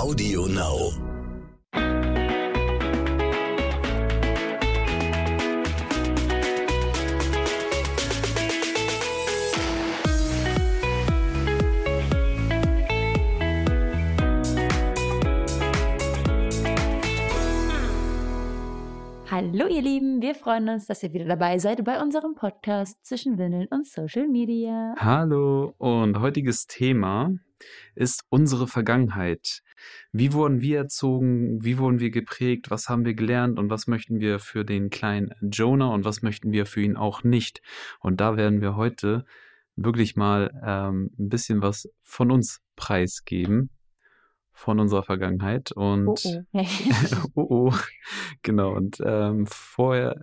Audio Now. Hallo ihr Lieben, wir freuen uns, dass ihr wieder dabei seid bei unserem Podcast zwischen Windeln und Social Media. Hallo und heutiges Thema ist unsere Vergangenheit. Wie wurden wir erzogen? Wie wurden wir geprägt? Was haben wir gelernt? Und was möchten wir für den kleinen Jonah und was möchten wir für ihn auch nicht? Und da werden wir heute wirklich mal ähm, ein bisschen was von uns preisgeben von unserer Vergangenheit und Oh oh. oh, oh. genau und ähm, vorher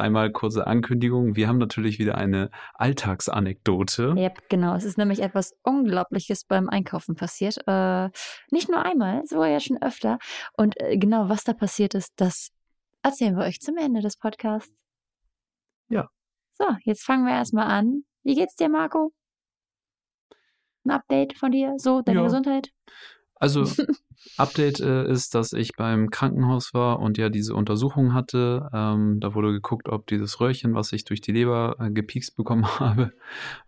einmal kurze Ankündigung. Wir haben natürlich wieder eine Alltagsanekdote. Yep, genau. Es ist nämlich etwas Unglaubliches beim Einkaufen passiert. Äh, nicht nur einmal, sogar ja schon öfter. Und äh, genau, was da passiert ist, das erzählen wir euch zum Ende des Podcasts. Ja. So, jetzt fangen wir erstmal an. Wie geht's dir, Marco? Ein Update von dir? So, deine Ja. Gesundheit? Also Update äh, ist, dass ich beim Krankenhaus war und ja diese Untersuchung hatte. Ähm, da wurde geguckt, ob dieses Röhrchen, was ich durch die Leber äh, gepiekst bekommen habe,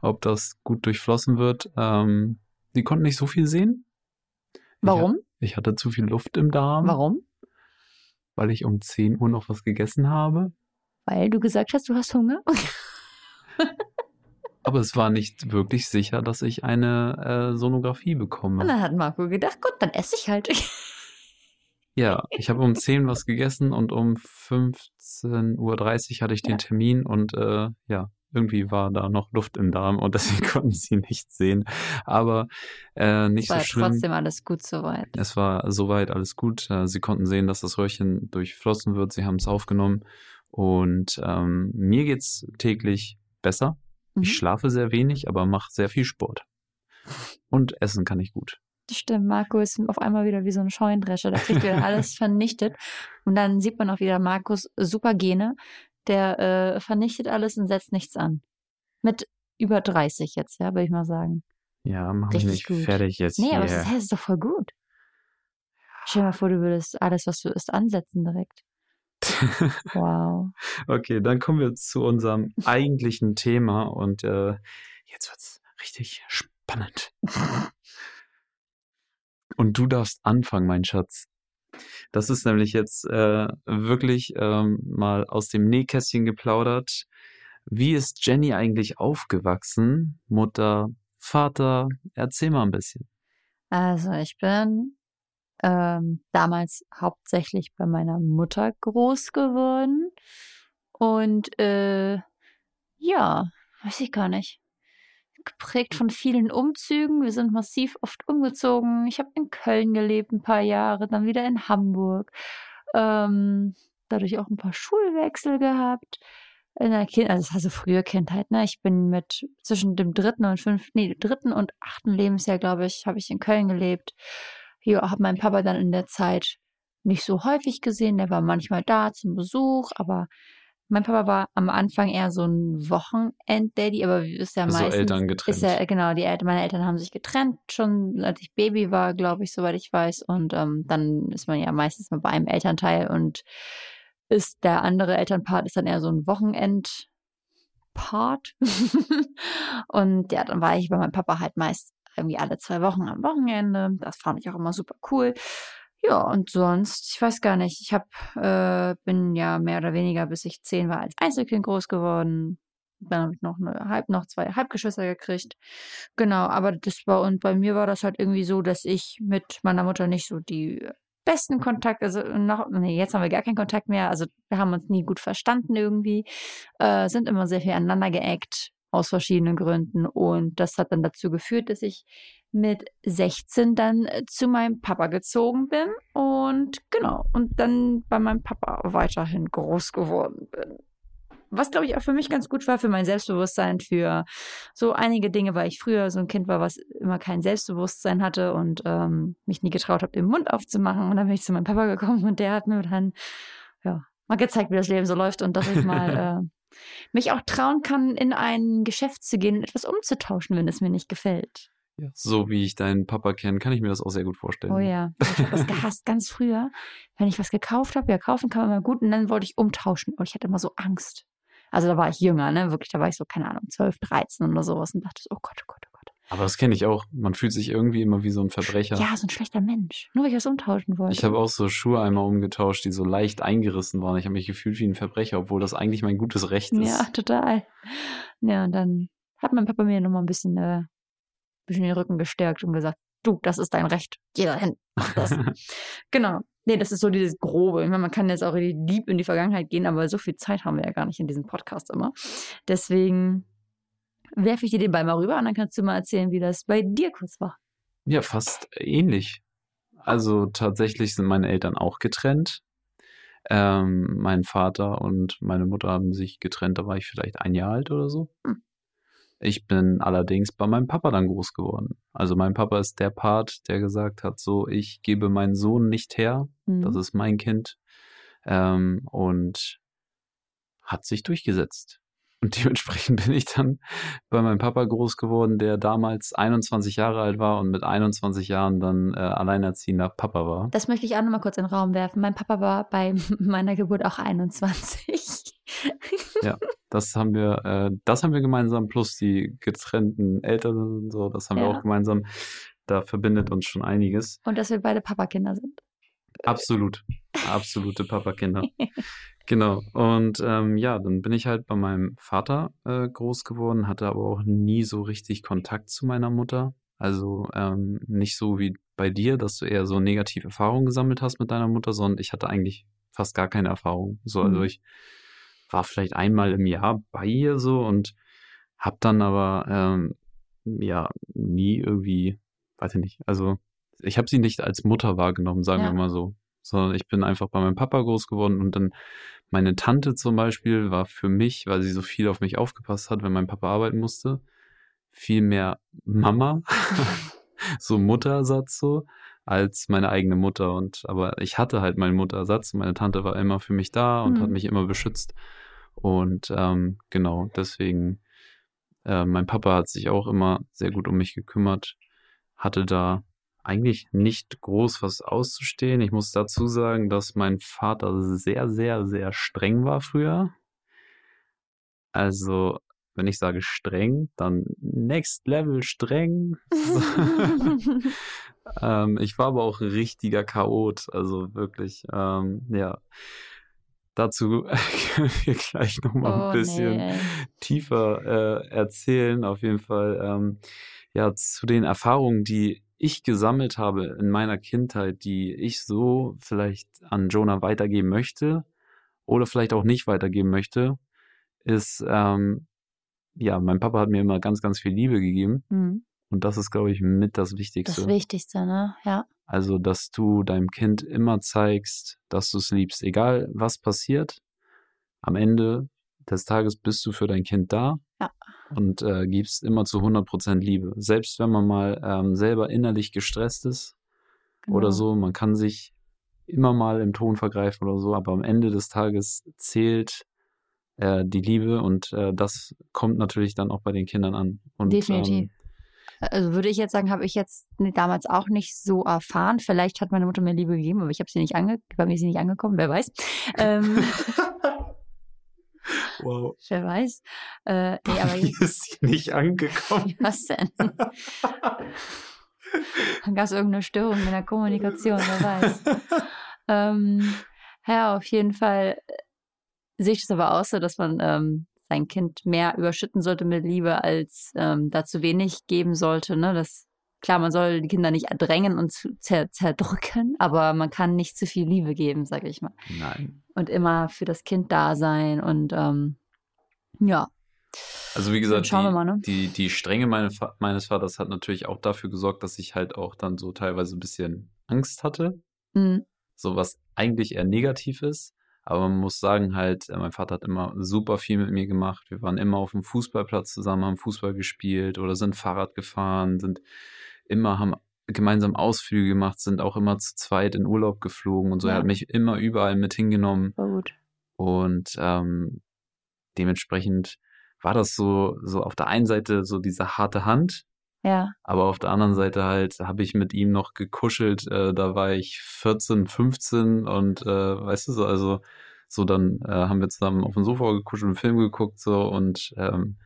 ob das gut durchflossen wird. Ähm, die konnten nicht so viel sehen. Warum? Ich hatte zu viel Luft im Darm, Warum? weil ich um 10 Uhr noch was gegessen habe. Weil du gesagt hast, du hast Hunger? Aber es war nicht wirklich sicher, dass ich eine äh, Sonographie Und bekomme. dann hat Marco gedacht, gut, dann esse ich halt. Ja, ich habe um 10 was gegessen und um 15.30 Uhr hatte ich den Ja. Termin und äh, ja, irgendwie war da noch Luft im Darm und deswegen konnten sie nicht sehen. Aber äh, nicht War so schlimm. trotzdem alles gut soweit. Es war soweit alles gut. Äh, Sie konnten sehen, dass das Röhrchen durchflossen wird. Sie haben es aufgenommen. Und ähm, mir geht's täglich besser. Mhm. Ich schlafe sehr wenig, aber mache sehr viel Sport. Und essen kann ich gut. Das stimmt, Marco ist auf einmal wieder wie so ein Scheunendrescher. Der kriegt wieder alles vernichtet. Und dann sieht man auch wieder Markus super Gene. Der äh, vernichtet alles und setzt nichts an. Mit über 30 jetzt, ja, würde ich mal sagen. Ja, mach mich Richtig nicht gut. fertig jetzt Nee, hier. aber es ist, es ist doch voll gut. Stell dir mal vor, du würdest alles, was du isst, ansetzen direkt. Wow. okay, dann kommen wir zu unserem eigentlichen Thema und äh, jetzt wird's richtig spannend. Und du darfst anfangen, mein Schatz. Das ist nämlich jetzt äh, wirklich ähm, mal aus dem Nähkästchen geplaudert. Wie ist Jenny eigentlich aufgewachsen? Mutter, Vater, erzähl mal ein bisschen. Also ich bin ähm, damals hauptsächlich bei meiner Mutter groß geworden. Und äh, ja, weiß ich gar nicht. Geprägt von vielen Umzügen. Wir sind massiv oft umgezogen. Ich habe in Köln gelebt ein paar Jahre, dann wieder in Hamburg. Ähm, dadurch auch ein paar Schulwechsel gehabt. In der kind also, das war so frühe Kindheit, ne? Ich bin mit zwischen dem dritten und fünften, nee, dritten und achten Lebensjahr, glaube ich, habe ich in Köln gelebt. Ja, habe meinen Papa dann in der Zeit nicht so häufig gesehen. Der war manchmal da zum Besuch, aber mein Papa war am Anfang eher so ein Wochenend-Daddy, aber wie ist ja Also meistens. Eltern getrennt. Ist ja, genau, die Eltern, meine Eltern haben sich getrennt, schon als ich Baby war, glaube ich, soweit ich weiß. Und ähm, dann ist man ja meistens mal bei einem Elternteil und ist der andere Elternpart ist dann eher so ein Wochenend. Part. und ja, dann war ich bei meinem Papa halt meist irgendwie alle zwei Wochen am Wochenende. Das fand ich auch immer super cool. Ja, und sonst, ich weiß gar nicht, ich hab, äh, bin ja mehr oder weniger, bis ich zehn war, als Einzelkind groß geworden. Dann habe ich noch eine halb, noch zwei Halbgeschwister gekriegt. Genau, aber das war, und bei mir war das halt irgendwie so, dass ich mit meiner Mutter nicht so die besten Kontakt, also noch, nee, jetzt haben wir gar keinen Kontakt mehr, also wir haben uns nie gut verstanden irgendwie, äh, sind immer sehr viel aneinander geeckt, aus verschiedenen Gründen. Und das hat dann dazu geführt, dass ich mit 16 dann äh, zu meinem Papa gezogen bin und genau, und dann bei meinem Papa weiterhin groß geworden bin. Was, glaube ich, auch für mich ganz gut war, für mein Selbstbewusstsein, für so einige Dinge, weil ich früher so ein Kind war, was immer kein Selbstbewusstsein hatte und ähm, mich nie getraut habe, den Mund aufzumachen. Und dann bin ich zu meinem Papa gekommen und der hat mir dann, ja, mal gezeigt, wie das Leben so läuft und dass ich mal äh, mich auch trauen kann, in ein Geschäft zu gehen und etwas umzutauschen, wenn es mir nicht gefällt. Ja, so wie ich deinen Papa kenne, kann ich mir das auch sehr gut vorstellen. Oh ja, ich habe das gehasst ganz früher. Wenn ich was gekauft habe, ja, kaufen kann man immer gut und dann wollte ich umtauschen und ich hatte immer so Angst. Also da war ich jünger, ne? Wirklich, da war ich so, keine Ahnung, 12, 13 oder sowas und dachte, oh Gott, oh Gott, oh Gott. Aber das kenne ich auch. Man fühlt sich irgendwie immer wie so ein Verbrecher. Ja, so ein schlechter Mensch. Nur weil ich was umtauschen wollte. Ich habe auch so Schuhe einmal umgetauscht, die so leicht eingerissen waren. Ich habe mich gefühlt wie ein Verbrecher, obwohl das eigentlich mein gutes Recht ist. Ja, total. Ja, und dann hat mein Papa mir nochmal ein bisschen, äh, bisschen den Rücken gestärkt und gesagt, du, das ist dein Recht. Geh da hin. Mach das. genau. Nee, das ist so dieses Grobe. Ich meine, man kann jetzt auch lieb in die Vergangenheit gehen, aber so viel Zeit haben wir ja gar nicht in diesem Podcast immer. Deswegen werfe ich dir den Ball mal rüber und dann kannst du mal erzählen, wie das bei dir kurz war. Ja, fast ähnlich. Also tatsächlich sind meine Eltern auch getrennt. Ähm, mein Vater und meine Mutter haben sich getrennt, da war ich vielleicht ein Jahr alt oder so. Hm. Ich bin allerdings bei meinem Papa dann groß geworden. Also mein Papa ist der Part, der gesagt hat, so, ich gebe meinen Sohn nicht her, mhm. das ist mein Kind. Ähm, und hat sich durchgesetzt. Und dementsprechend bin ich dann bei meinem Papa groß geworden, der damals 21 Jahre alt war und mit 21 Jahren dann äh, alleinerziehender Papa war. Das möchte ich auch nochmal kurz in den Raum werfen. Mein Papa war bei meiner Geburt auch 21. ja, das haben wir, äh, das haben wir gemeinsam, plus die getrennten Eltern und so, das haben ja. wir auch gemeinsam. Da verbindet uns schon einiges. Und dass wir beide Papakinder sind. Absolut. Absolute Papakinder. genau. Und ähm, ja, dann bin ich halt bei meinem Vater äh, groß geworden, hatte aber auch nie so richtig Kontakt zu meiner Mutter. Also ähm, nicht so wie bei dir, dass du eher so negative Erfahrungen gesammelt hast mit deiner Mutter, sondern ich hatte eigentlich fast gar keine Erfahrung. So, also mhm. ich war vielleicht einmal im Jahr bei ihr so und hab dann aber ähm, ja nie irgendwie, weiß ich nicht, also ich habe sie nicht als Mutter wahrgenommen, sagen ja. wir mal so, sondern ich bin einfach bei meinem Papa groß geworden und dann meine Tante zum Beispiel war für mich, weil sie so viel auf mich aufgepasst hat, wenn mein Papa arbeiten musste, viel mehr Mama, so Muttersatz so, als meine eigene Mutter. Und aber ich hatte halt meinen Muttersatz. Meine Tante war immer für mich da und mhm. hat mich immer beschützt. Und ähm, genau, deswegen, äh, mein Papa hat sich auch immer sehr gut um mich gekümmert, hatte da eigentlich nicht groß was auszustehen. Ich muss dazu sagen, dass mein Vater sehr, sehr, sehr streng war früher. Also, wenn ich sage streng, dann next level streng. ähm, ich war aber auch ein richtiger Chaot, also wirklich, ähm, ja. Dazu können wir gleich nochmal oh, ein bisschen nee. tiefer äh, erzählen. Auf jeden Fall, ähm, ja, zu den Erfahrungen, die ich gesammelt habe in meiner Kindheit, die ich so vielleicht an Jonah weitergeben möchte oder vielleicht auch nicht weitergeben möchte, ist, ähm, ja, mein Papa hat mir immer ganz, ganz viel Liebe gegeben. Mhm. Und das ist, glaube ich, mit das Wichtigste. Das Wichtigste, ne? Ja. Also, dass du deinem Kind immer zeigst, dass du es liebst. Egal, was passiert, am Ende des Tages bist du für dein Kind da. Ja und äh, gibst immer zu 100% Liebe. Selbst wenn man mal ähm, selber innerlich gestresst ist genau. oder so, man kann sich immer mal im Ton vergreifen oder so, aber am Ende des Tages zählt äh, die Liebe und äh, das kommt natürlich dann auch bei den Kindern an. Und, Definitiv. Ähm, also würde ich jetzt sagen, habe ich jetzt damals auch nicht so erfahren. Vielleicht hat meine Mutter mir Liebe gegeben, aber ich habe sie nicht ange bei mir ist sie nicht angekommen, wer weiß. Ähm, Wow. Wer weiß. Äh, nee, aber jetzt, ist sie nicht angekommen. Was denn? Dann gab es irgendeine Störung in der Kommunikation, wer weiß. ähm, ja, auf jeden Fall äh, sehe ich es aber auch so, dass man ähm, sein Kind mehr überschütten sollte mit Liebe, als ähm, da zu wenig geben sollte. Ne? Das, klar, man soll die Kinder nicht drängen und zer zerdrücken, aber man kann nicht zu viel Liebe geben, sage ich mal. Nein und immer für das Kind da sein und ähm, ja. Also wie gesagt, die, mal, ne? die, die Strenge meine, meines Vaters hat natürlich auch dafür gesorgt, dass ich halt auch dann so teilweise ein bisschen Angst hatte. Mhm. So was eigentlich eher negativ ist. Aber man muss sagen halt, äh, mein Vater hat immer super viel mit mir gemacht. Wir waren immer auf dem Fußballplatz zusammen, haben Fußball gespielt oder sind Fahrrad gefahren, sind immer, haben gemeinsam Ausflüge gemacht, sind auch immer zu zweit in Urlaub geflogen und so. Ja. Er hat mich immer überall mit hingenommen. War gut. Und ähm, dementsprechend war das so, so auf der einen Seite so diese harte Hand, Ja. Aber auf der anderen Seite halt habe ich mit ihm noch gekuschelt, äh, da war ich 14, 15 und äh, weißt du so, also so dann äh, haben wir zusammen auf dem Sofa gekuschelt, einen Film geguckt so und ähm,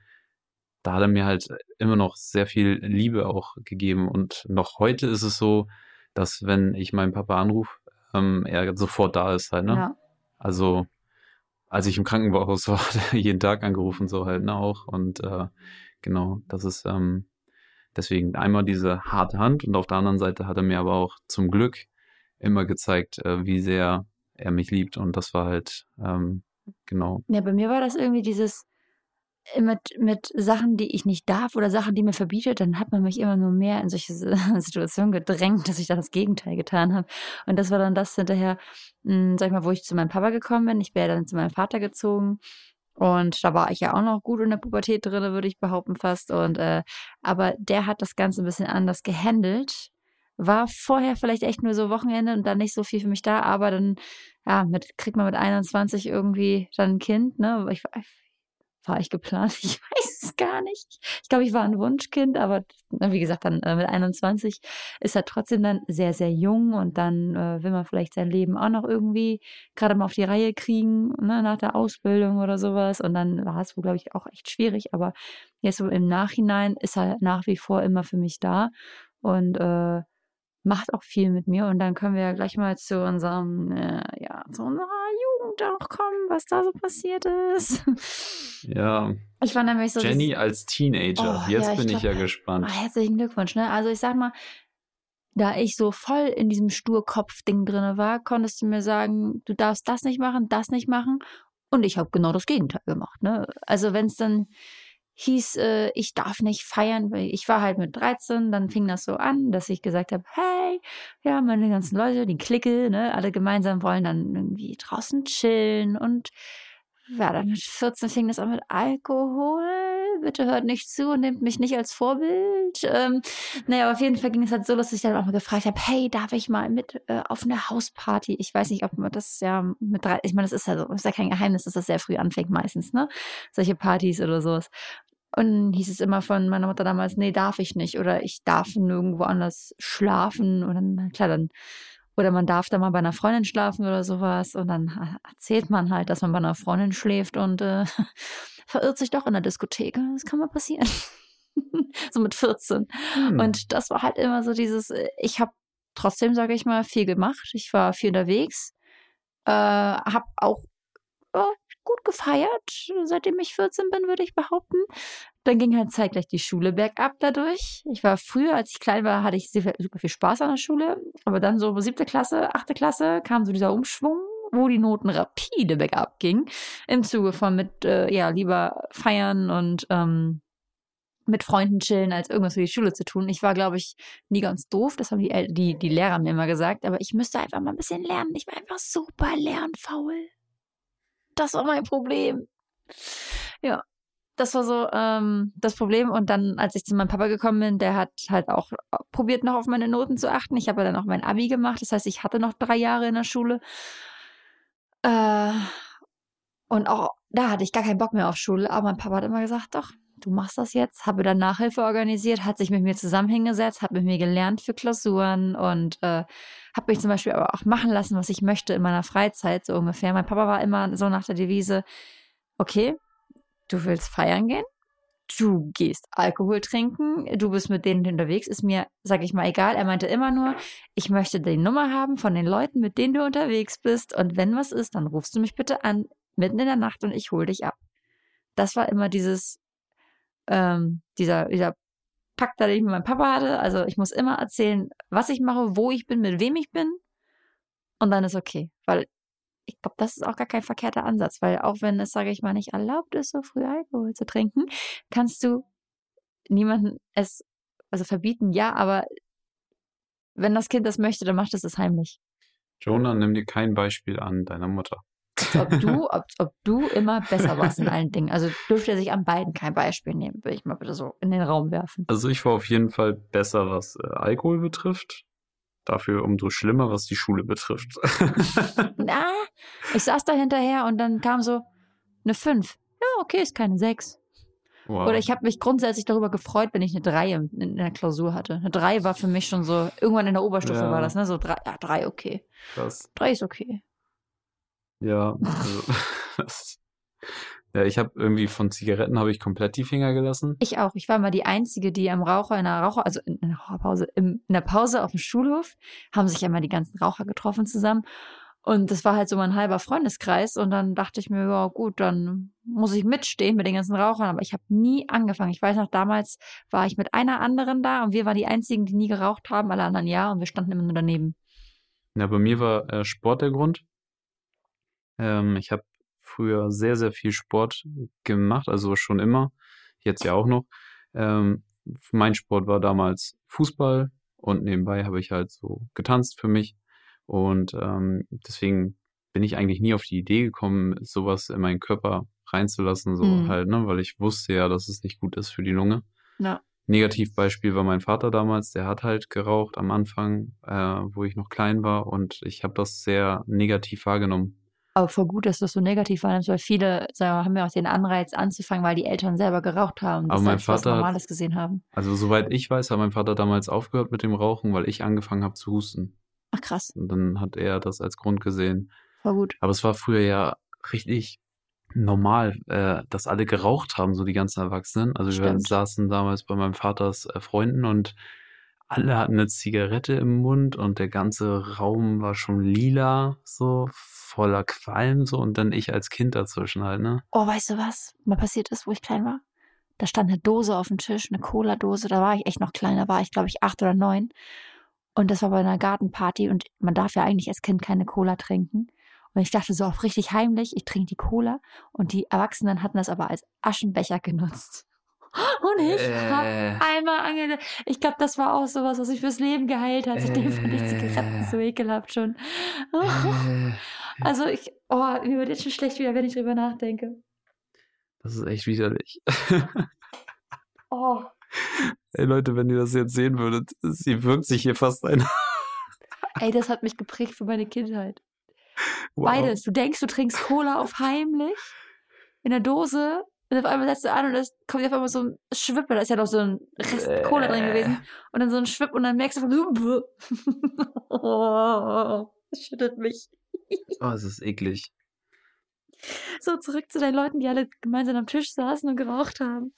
da hat er mir halt immer noch sehr viel Liebe auch gegeben und noch heute ist es so, dass wenn ich meinen Papa anrufe, ähm, er sofort da ist halt, ne? Ja. Also als ich im Krankenhaus war, hat er jeden Tag angerufen, so halt, ne, auch. Und äh, genau, das ist ähm, deswegen einmal diese harte Hand und auf der anderen Seite hat er mir aber auch zum Glück immer gezeigt, äh, wie sehr er mich liebt und das war halt, ähm, genau. Ja, bei mir war das irgendwie dieses, mit, mit Sachen, die ich nicht darf oder Sachen, die mir verbietet, dann hat man mich immer nur mehr in solche Situationen gedrängt, dass ich dann das Gegenteil getan habe. Und das war dann das hinterher, mh, hm, sag ich mal, wo ich zu meinem Papa gekommen bin. Ich wäre dann zu meinem Vater gezogen. Und da war ich ja auch noch gut in der Pubertät drin, würde ich behaupten fast. Und äh, aber der hat das Ganze ein bisschen anders gehandelt. War vorher vielleicht echt nur so Wochenende und dann nicht so viel für mich da, aber dann, ja, mit, kriegt man mit 21 irgendwie dann ein Kind, ne? Ich, war ich geplant? Ich weiß es gar nicht. Ich glaube, ich war ein Wunschkind, aber wie gesagt, dann äh, mit 21 ist er trotzdem dann sehr, sehr jung und dann äh, will man vielleicht sein Leben auch noch irgendwie gerade mal auf die Reihe kriegen, ne, nach der Ausbildung oder sowas. Und dann war es wohl, glaube ich, auch echt schwierig. Aber jetzt so im Nachhinein ist er nach wie vor immer für mich da und äh, macht auch viel mit mir. Und dann können wir ja gleich mal zu unserem, äh, ja, zu unserer Jugend auch kommen, was da so passiert ist. Ja. Ich war nämlich so. Jenny als Teenager. Oh, Jetzt ja, bin ich, glaub, ich ja gespannt. Oh, herzlichen Glückwunsch, ne? Also ich sag mal, da ich so voll in diesem Sturkopf-Ding drin war, konntest du mir sagen, du darfst das nicht machen, das nicht machen. Und ich habe genau das Gegenteil gemacht. Ne? Also wenn es dann hieß, äh, ich darf nicht feiern, weil ich war halt mit 13, dann fing das so an, dass ich gesagt habe, hey, ja, meine ganzen Leute, die Clique, ne, alle gemeinsam wollen dann irgendwie draußen chillen und ja, dann mit 14 fing das an mit Alkohol. Bitte hört nicht zu und nehmt mich nicht als Vorbild. Ähm, naja, auf jeden Fall ging es halt so, dass ich dann auch mal gefragt habe, hey, darf ich mal mit äh, auf eine Hausparty? Ich weiß nicht, ob man das ja mit drei, ich meine, das ist ja so, ist ja kein Geheimnis, dass das sehr früh anfängt meistens, ne? Solche Partys oder sowas. Und dann hieß es immer von meiner Mutter damals, nee, darf ich nicht. Oder ich darf nirgendwo anders schlafen. Und dann, klar, dann, oder man darf da mal bei einer Freundin schlafen oder sowas. Und dann erzählt man halt, dass man bei einer Freundin schläft und äh, verirrt sich doch in der Diskothek. Das kann mal passieren. so mit 14. Hm. Und das war halt immer so dieses, äh, ich habe trotzdem, sage ich mal, viel gemacht. Ich war viel unterwegs. Äh, habe auch äh, gut gefeiert, seitdem ich 14 bin, würde ich behaupten. Dann ging halt zeitgleich die Schule bergab dadurch. Ich war früher, als ich klein war, hatte ich super viel Spaß an der Schule. Aber dann so siebte Klasse, achte Klasse kam so dieser Umschwung, wo die Noten rapide bergab gingen. Im Zuge von mit, äh, ja, lieber feiern und ähm, mit Freunden chillen, als irgendwas für die Schule zu tun. Ich war, glaube ich, nie ganz doof. Das haben die, die, die Lehrer mir immer gesagt. Aber ich müsste einfach mal ein bisschen lernen. Ich war einfach super lernfaul. Das war mein Problem. Ja, das war so ähm, das Problem. Und dann, als ich zu meinem Papa gekommen bin, der hat halt auch probiert, noch auf meine Noten zu achten. Ich habe dann auch mein Abi gemacht. Das heißt, ich hatte noch drei Jahre in der Schule. Äh, und auch da hatte ich gar keinen Bock mehr auf Schule. Aber mein Papa hat immer gesagt, doch, du machst das jetzt. Habe dann Nachhilfe organisiert, hat sich mit mir zusammen hingesetzt, hat mit mir gelernt für Klausuren und äh, habe mich zum Beispiel aber auch machen lassen, was ich möchte in meiner Freizeit, so ungefähr. Mein Papa war immer so nach der Devise, okay, du willst feiern gehen, du gehst Alkohol trinken, du bist mit denen unterwegs, ist mir, sag ich mal, egal. Er meinte immer nur, ich möchte die Nummer haben von den Leuten, mit denen du unterwegs bist und wenn was ist, dann rufst du mich bitte an, mitten in der Nacht und ich hol dich ab. Das war immer dieses, ähm, dieser, dieser Pakt, den ich mit meinem Papa hatte. Also ich muss immer erzählen, was ich mache, wo ich bin, mit wem ich bin. Und dann ist okay. Weil ich glaube, das ist auch gar kein verkehrter Ansatz, weil auch wenn es, sage ich mal, nicht erlaubt ist, so früh Alkohol zu trinken, kannst du niemanden es, also verbieten, ja, aber wenn das Kind das möchte, dann macht es es heimlich. Jonah, nimm dir kein Beispiel an deiner Mutter ob du, ob, ob du immer besser warst in allen Dingen. Also dürfte er sich an beiden kein Beispiel nehmen, will ich mal bitte so in den Raum werfen. Also ich war auf jeden Fall besser, was äh, Alkohol betrifft. Dafür umso schlimmer, was die Schule betrifft. Na, ich saß da hinterher und dann kam so eine 5. Ja, okay, ist keine 6. Wow. Oder ich habe mich grundsätzlich darüber gefreut, wenn ich eine 3 in, in der Klausur hatte. Eine 3 war für mich schon so, irgendwann in der Oberstufe Ja. war das, ne? So 3, ja, 3 okay. Krass. 3 ist okay. Ja, also, das, ja, ich habe irgendwie von Zigaretten habe ich komplett die Finger gelassen. Ich auch. Ich war mal die Einzige, die am Raucher in der Raucher, also in der Raucherpause, in der Pause auf dem Schulhof, haben sich ja mal die ganzen Raucher getroffen zusammen. Und das war halt so mein halber Freundeskreis. Und dann dachte ich mir, ja gut, dann muss ich mitstehen mit den ganzen Rauchern. Aber ich habe nie angefangen. Ich weiß noch, damals war ich mit einer anderen da und wir waren die einzigen, die nie geraucht haben, alle anderen ja. Und wir standen immer nur daneben. Ja, bei mir war äh, Sport der Grund. Ähm, ich habe früher sehr, sehr viel Sport gemacht, also schon immer, jetzt ja auch noch. Ähm, mein Sport war damals Fußball und nebenbei habe ich halt so getanzt für mich. Und ähm, deswegen bin ich eigentlich nie auf die Idee gekommen, sowas in meinen Körper reinzulassen, so Mhm. halt, ne, weil ich wusste ja, dass es nicht gut ist für die Lunge. Ja. Negativbeispiel war mein Vater damals, der hat halt geraucht am Anfang, äh, wo ich noch klein war und ich habe das sehr negativ wahrgenommen. Aber voll gut, dass du das so negativ wahrnimmst, weil viele sagen, wir, haben ja auch den Anreiz anzufangen, weil die Eltern selber geraucht haben. und Aber das mein was Vater hat- Normales gesehen haben. Also soweit ich weiß, hat mein Vater damals aufgehört mit dem Rauchen, weil ich angefangen habe zu husten. Ach krass, Und dann hat er das als Grund gesehen. voll gut. Aber es war früher ja richtig normal, äh, dass alle geraucht haben, so die ganzen Erwachsenen. Also wir Stimmt. saßen damals bei meinem Vaters äh, Freunden und alle hatten eine Zigarette im Mund und der ganze Raum war schon lila, so voller Qualm so und dann ich als Kind dazwischen halt, ne? Oh, weißt du was? Mal passiert ist, wo ich klein war. Da stand eine Dose auf dem Tisch, eine Cola-Dose. Da war ich echt noch klein. Da war ich, glaube ich, acht oder neun. Und das war bei einer Gartenparty. Und man darf ja eigentlich als Kind keine Cola trinken. Und ich dachte so auf richtig heimlich, ich trinke die Cola. Und die Erwachsenen hatten das aber als Aschenbecher genutzt. Und ich hab Äh. einmal ange... Ich glaube, das war auch sowas, was mich fürs Leben geheilt hat. Seitdem fand ich Zigaretten so ekelhaft schon. Äh, Also ich... Oh, mir wird jetzt schon schlecht wieder, wenn ich drüber nachdenke. das ist echt widerlich. Oh. Ey Leute, wenn ihr das jetzt sehen würdet, sie wirkt sich hier fast ein. Ey, das hat mich geprägt für meine Kindheit. Wow. Beides. Du denkst, du trinkst Cola auf heimlich in der Dose und auf einmal setzt du an und es kommt auf einmal so ein Schwipp, da ist ja noch so ein Rest Cola drin gewesen und dann so ein Schwipp und dann merkst du von oh, das schüttelt mich. Oh, es ist eklig. So zurück zu deinen Leuten, die alle gemeinsam am Tisch saßen und geraucht haben.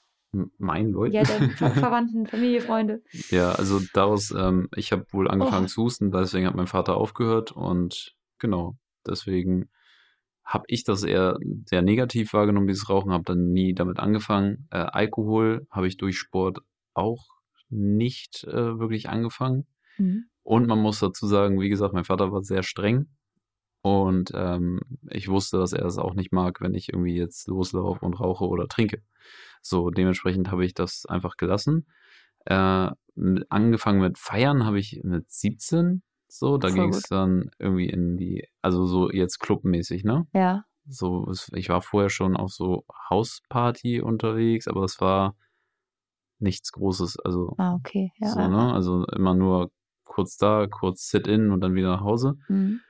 Mein Leute? Ja, deine Ver Verwandten, Familie, Freunde. Ja, also daraus, ähm, ich habe wohl angefangen Oh. zu husten, deswegen hat mein Vater aufgehört und genau, deswegen habe ich das eher sehr negativ wahrgenommen, dieses Rauchen, habe dann nie damit angefangen. Äh, Alkohol habe ich durch Sport auch nicht äh, wirklich angefangen. Mhm. Und man muss dazu sagen, wie gesagt, mein Vater war sehr streng. Und ähm, ich wusste, dass er es auch nicht mag, wenn ich irgendwie jetzt loslaufe und rauche oder trinke. So, dementsprechend habe ich das einfach gelassen. Äh, angefangen mit Feiern habe ich mit 17. So, da ging es dann irgendwie in die, also so jetzt clubmäßig, ne? Ja. So, es, ich war vorher schon auf so Hausparty unterwegs, aber das war nichts Großes. Also Ah, okay. Ja. so, ja. ne? Also immer nur kurz da, kurz Sit-in und dann wieder nach Hause. Mhm.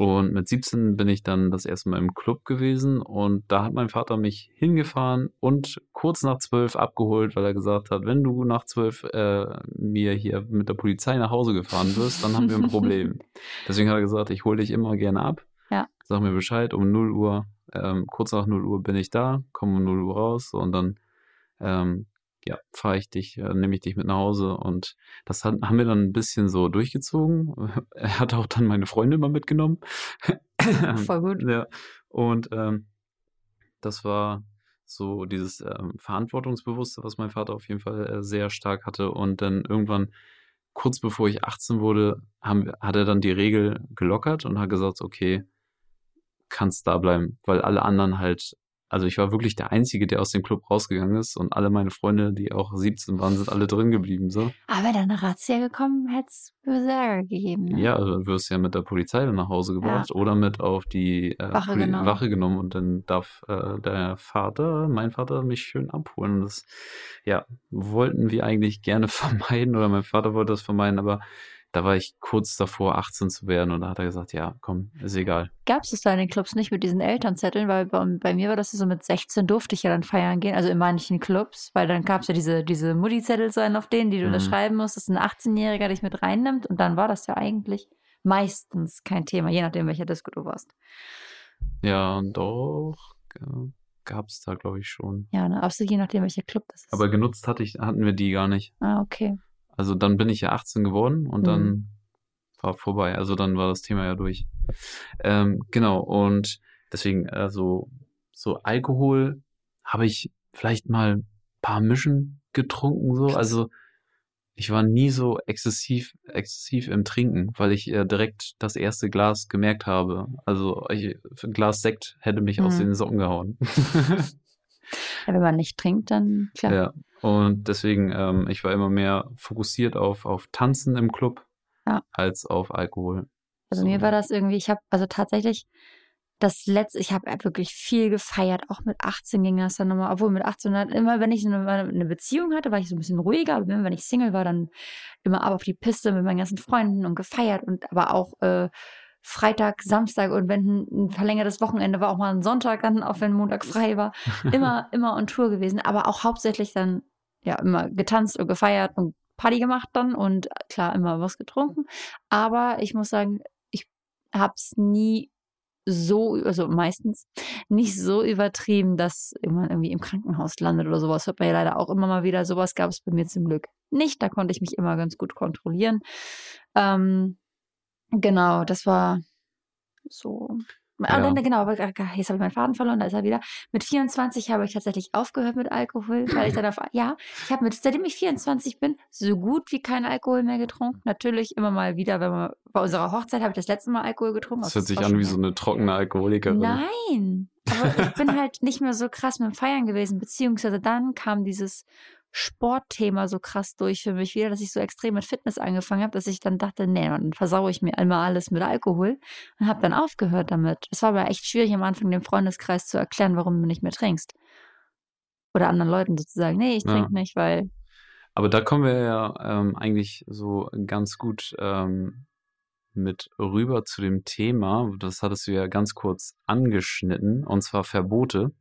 Und mit 17 bin ich dann das erste Mal im Club gewesen und da hat mein Vater mich hingefahren und kurz nach 12 abgeholt, weil er gesagt hat, wenn du nach 12 äh, mir hier mit der Polizei nach Hause gefahren wirst, dann haben wir ein Problem. Deswegen hat er gesagt, ich hole dich immer gerne ab. Ja. Sag mir Bescheid, um 0 Uhr, ähm, kurz nach 0 Uhr bin ich da, komme um 0 Uhr raus und dann ähm, ja, fahre ich dich, äh, nehme ich dich mit nach Hause und das hat, haben wir dann ein bisschen so durchgezogen. Er hat auch dann meine Freunde immer mitgenommen. Voll gut. Ja, und ähm, das war so dieses ähm, Verantwortungsbewusste, was mein Vater auf jeden Fall äh, sehr stark hatte. Und dann irgendwann, kurz bevor ich 18 wurde, haben, hat er dann die Regel gelockert und hat gesagt, okay, kannst da bleiben, weil alle anderen halt, also ich war wirklich der Einzige, der aus dem Club rausgegangen ist und alle meine Freunde, die auch 17 waren, sind alle drin geblieben, so. Aber wenn da eine Razzia gekommen, hätte es böse Ärger gegeben. Ne? Ja, also du wirst ja mit der Polizei dann nach Hause gebracht oder mit auf die äh, Wache genommen. Wache genommen und dann darf äh, der Vater, mein Vater, mich schön abholen. Das, ja, wollten wir eigentlich gerne vermeiden oder mein Vater wollte das vermeiden, aber da war ich kurz davor, 18 zu werden und da hat er gesagt, ja, komm, ist egal. Gab es das da in den Clubs nicht mit diesen Elternzetteln? Weil bei, bei, mir war das so mit 16 durfte ich ja dann feiern gehen, also in manchen Clubs, weil dann gab es ja diese, diese Mutti-Zettel sein, auf denen, die du mhm. unterschreiben musst, dass ein 18-Jähriger dich mit reinnimmt und dann war das ja eigentlich meistens kein Thema, je nachdem, welcher Disco du warst. Ja, doch. Gab es da, glaube ich, schon. Ja, ne, absolut, je nachdem, welcher Club das ist. Aber genutzt hatte ich, hatten wir die gar nicht. Ah, okay. Also dann bin ich ja 18 geworden und mhm. dann war vorbei. Also dann war das Thema ja durch. Ähm, genau, und deswegen, also so Alkohol habe ich vielleicht mal ein paar Mischen getrunken, so. Also ich war nie so exzessiv, exzessiv im Trinken, weil ich äh, direkt das erste Glas gemerkt habe. Also ich, ein Glas Sekt hätte mich mhm. aus den Socken gehauen. ja, wenn man nicht trinkt, dann klar. Ja, und deswegen, ähm, ich war immer mehr fokussiert auf, auf Tanzen im Club ja. als auf Alkohol. Also so. mir war das irgendwie, ich habe also tatsächlich das letzte, ich habe wirklich viel gefeiert, auch mit 18 ging das dann nochmal, obwohl mit 18, immer wenn ich eine, eine, Beziehung hatte, war ich so ein bisschen ruhiger, aber wenn ich Single war, dann immer ab auf die Piste mit meinen ganzen Freunden und gefeiert und aber auch äh, Freitag, Samstag und wenn ein verlängertes Wochenende war, auch mal ein Sonntag dann, auch wenn Montag frei war, immer, immer on Tour gewesen, aber auch hauptsächlich dann ja immer getanzt und gefeiert und Party gemacht dann und klar immer was getrunken. Aber ich muss sagen, ich habe es nie so, also meistens nicht so übertrieben, dass man irgendwie im Krankenhaus landet oder sowas. Hört man ja leider auch immer mal wieder. Sowas gab es bei mir zum Glück nicht. Da konnte ich mich immer ganz gut kontrollieren. Ähm, genau, das war so ja. Und dann, genau, aber jetzt habe ich meinen Faden verloren, da ist er wieder. Mit 24 habe ich tatsächlich aufgehört mit Alkohol, weil ich dann auf, ja, ich habe mit, seitdem ich 24 bin, so gut wie kein Alkohol mehr getrunken. Natürlich immer mal wieder, wenn man, bei unserer Hochzeit habe ich das letzte Mal Alkohol getrunken. Das hört sich an wie so eine trockene Alkoholikerin. Nein, aber ich bin halt nicht mehr so krass mit dem Feiern gewesen, beziehungsweise dann kam dieses Sportthema so krass durch für mich wieder, dass ich so extrem mit Fitness angefangen habe, dass ich dann dachte, nee, dann versaue ich mir einmal alles mit Alkohol und habe dann aufgehört damit. Es war aber echt schwierig am Anfang dem Freundeskreis zu erklären, warum du nicht mehr trinkst. Oder anderen Leuten sozusagen, nee, ich trinke ja. nicht, weil. Aber da kommen wir ja ähm, eigentlich so ganz gut ähm, mit rüber zu dem Thema. Das hattest du ja ganz kurz angeschnitten, und zwar Verbote.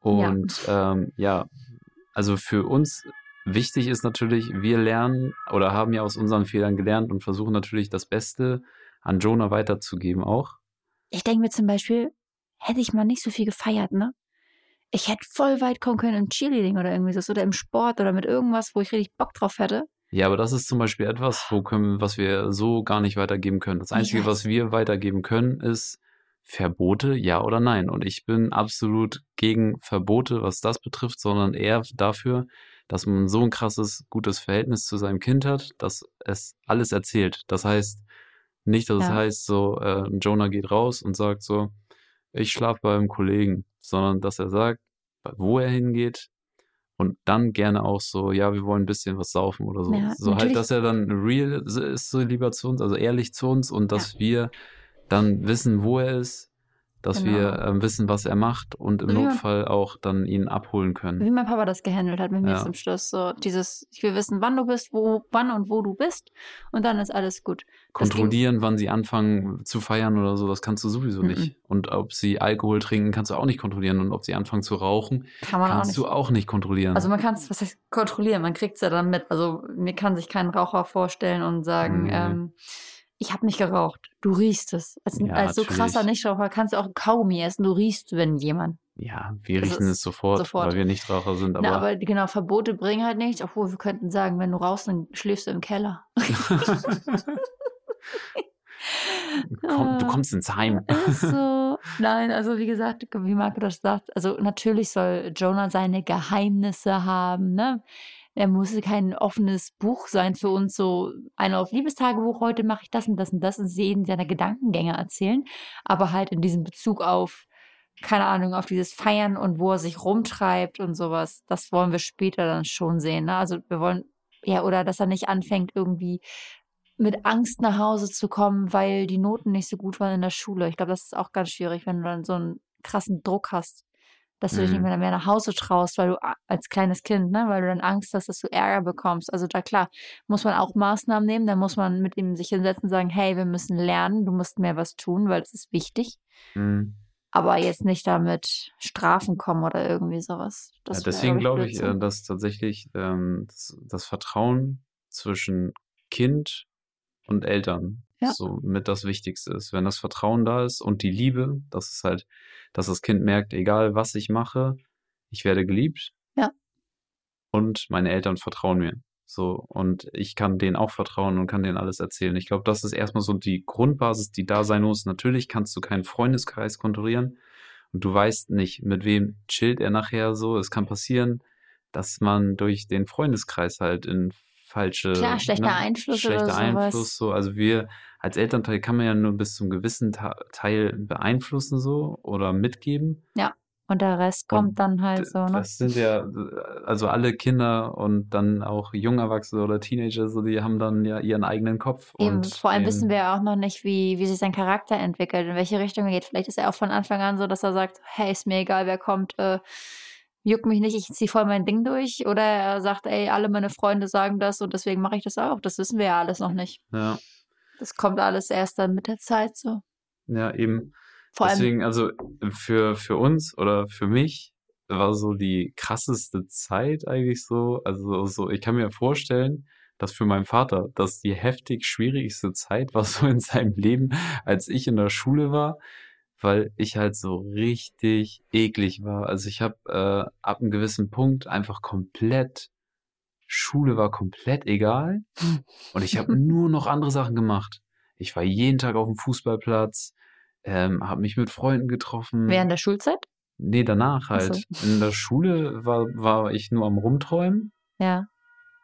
Und ja, ähm, ja also für uns wichtig ist natürlich, wir lernen oder haben ja aus unseren Fehlern gelernt und versuchen natürlich das Beste an Jonah weiterzugeben auch. Ich denke mir zum Beispiel, hätte ich mal nicht so viel gefeiert, ne? Ich hätte voll weit kommen können im Cheerleading oder irgendwie so oder im Sport oder mit irgendwas, wo ich richtig Bock drauf hätte. Ja, aber das ist zum Beispiel etwas, wo können, was wir so gar nicht weitergeben können. Das Einzige, was wir weitergeben können, ist Verbote, ja oder nein? Und ich bin absolut gegen Verbote, was das betrifft, sondern eher dafür, dass man so ein krasses, gutes Verhältnis zu seinem Kind hat, dass es alles erzählt. Das heißt, nicht, dass ja. es heißt, so, äh, Jonah geht raus und sagt so, ich schlafe beim Kollegen, sondern dass er sagt, wo er hingeht und dann gerne auch so, ja, wir wollen ein bisschen was saufen oder so. Ja, so halt, dass er dann real ist, so lieber zu uns, also ehrlich zu uns und dass ja. wir dann wissen, wo er ist, dass genau. wir äh, wissen, was er macht und im wie Notfall auch dann ihn abholen können. Wie mein Papa das gehandelt hat mit mir ja. zum Schluss. So dieses, ich will wissen, wann du bist, wo, wann und wo du bist und dann ist alles gut. Kontrollieren, wann sie anfangen zu feiern oder so, das kannst du sowieso mhm. nicht. Und ob sie Alkohol trinken, kannst du auch nicht kontrollieren. Und ob sie anfangen zu rauchen, kann kannst auch du auch nicht kontrollieren. Also man kann es, was heißt kontrollieren, man kriegt es ja dann mit. Also mir kann sich kein Raucher vorstellen und sagen, mhm. ähm, ich habe nicht geraucht. Du riechst es. Als, ja, als so krasser Nichtraucher kannst du auch Kaugummi essen. Du riechst, wenn jemand. Ja, wir riechen es sofort, sofort, weil wir Nichtraucher sind. Aber, Na, aber genau, Verbote bringen halt nichts. Obwohl wir könnten sagen, wenn du rauchst, dann schläfst du im Keller. Komm, du kommst ins Heim. so. Nein, also wie gesagt, wie Marco das sagt, also natürlich soll Jonah seine Geheimnisse haben, ne? Er muss kein offenes Buch sein für uns, so ein auf Liebestagebuch, heute mache ich das und das und das und sehen seine Gedankengänge erzählen, aber halt in diesem Bezug auf, keine Ahnung, auf dieses Feiern und wo er sich rumtreibt und sowas, das wollen wir später dann schon sehen. Ne? Also wir wollen, ja, oder dass er nicht anfängt, irgendwie mit Angst nach Hause zu kommen, weil die Noten nicht so gut waren in der Schule. Ich glaube, das ist auch ganz schwierig, wenn du dann so einen krassen Druck hast dass du dich nicht Mhm. mehr, mehr nach Hause traust, weil du als kleines Kind, ne, weil du dann Angst hast, dass du Ärger bekommst. Also da klar, muss man auch Maßnahmen nehmen, da muss man mit ihm sich hinsetzen und sagen, hey, wir müssen lernen, du musst mehr was tun, weil es ist wichtig. Mhm. Aber jetzt nicht damit Strafen kommen oder irgendwie sowas. Ja, deswegen glaube ich, Blödsinn. äh, dass tatsächlich ähm, das, das Vertrauen zwischen Kind und Eltern Ja. so mit das Wichtigste ist. Wenn das Vertrauen da ist und die Liebe, das ist halt, dass das Kind merkt, egal was ich mache, ich werde geliebt. Ja. Und meine Eltern vertrauen mir. So, und ich kann denen auch vertrauen und kann denen alles erzählen. Ich glaube, das ist erstmal so die Grundbasis, die da sein muss. Natürlich kannst du keinen Freundeskreis kontrollieren und du weißt nicht, mit wem chillt er nachher so. Es kann passieren, dass man durch den Freundeskreis halt in falsche Klar, schlechter ne, Einfluss oder schlechter sowas. Einfluss so. Also wir als Elternteil kann man ja nur bis zum gewissen Ta Teil beeinflussen so oder mitgeben. Und der Rest Und kommt dann halt so, ne? Das sind ja, also alle Kinder und dann auch Jungerwachsene oder Teenager, so, die haben dann ja ihren eigenen Kopf. Eben, und vor allem wissen wir ja auch noch nicht, wie, wie sich sein Charakter entwickelt, in welche Richtung er geht. Vielleicht ist er auch von Anfang an so, dass er sagt, hey, ist mir egal, wer kommt, äh, juckt mich nicht, ich zieh voll mein Ding durch. Oder er sagt, ey, alle meine Freunde sagen das und deswegen mache ich das auch. Das wissen wir ja alles noch nicht. Ja, Das kommt alles erst dann mit der Zeit so. ja, eben. Vor allem, Deswegen, also für, für uns oder für mich war so die krasseste Zeit eigentlich so. Also so, ich kann mir vorstellen, dass für meinen Vater das die heftig schwierigste Zeit war so in seinem Leben, als ich in der Schule war, weil ich halt so richtig eklig war. Also ich habe äh, ab einem gewissen Punkt einfach komplett Schule war komplett egal und ich habe nur noch andere Sachen gemacht. Ich war jeden Tag auf dem Fußballplatz, ähm, habe mich mit Freunden getroffen. während der Schulzeit? Nee, danach Ach so. halt. In der Schule war, war ich nur am Rumträumen, Ja.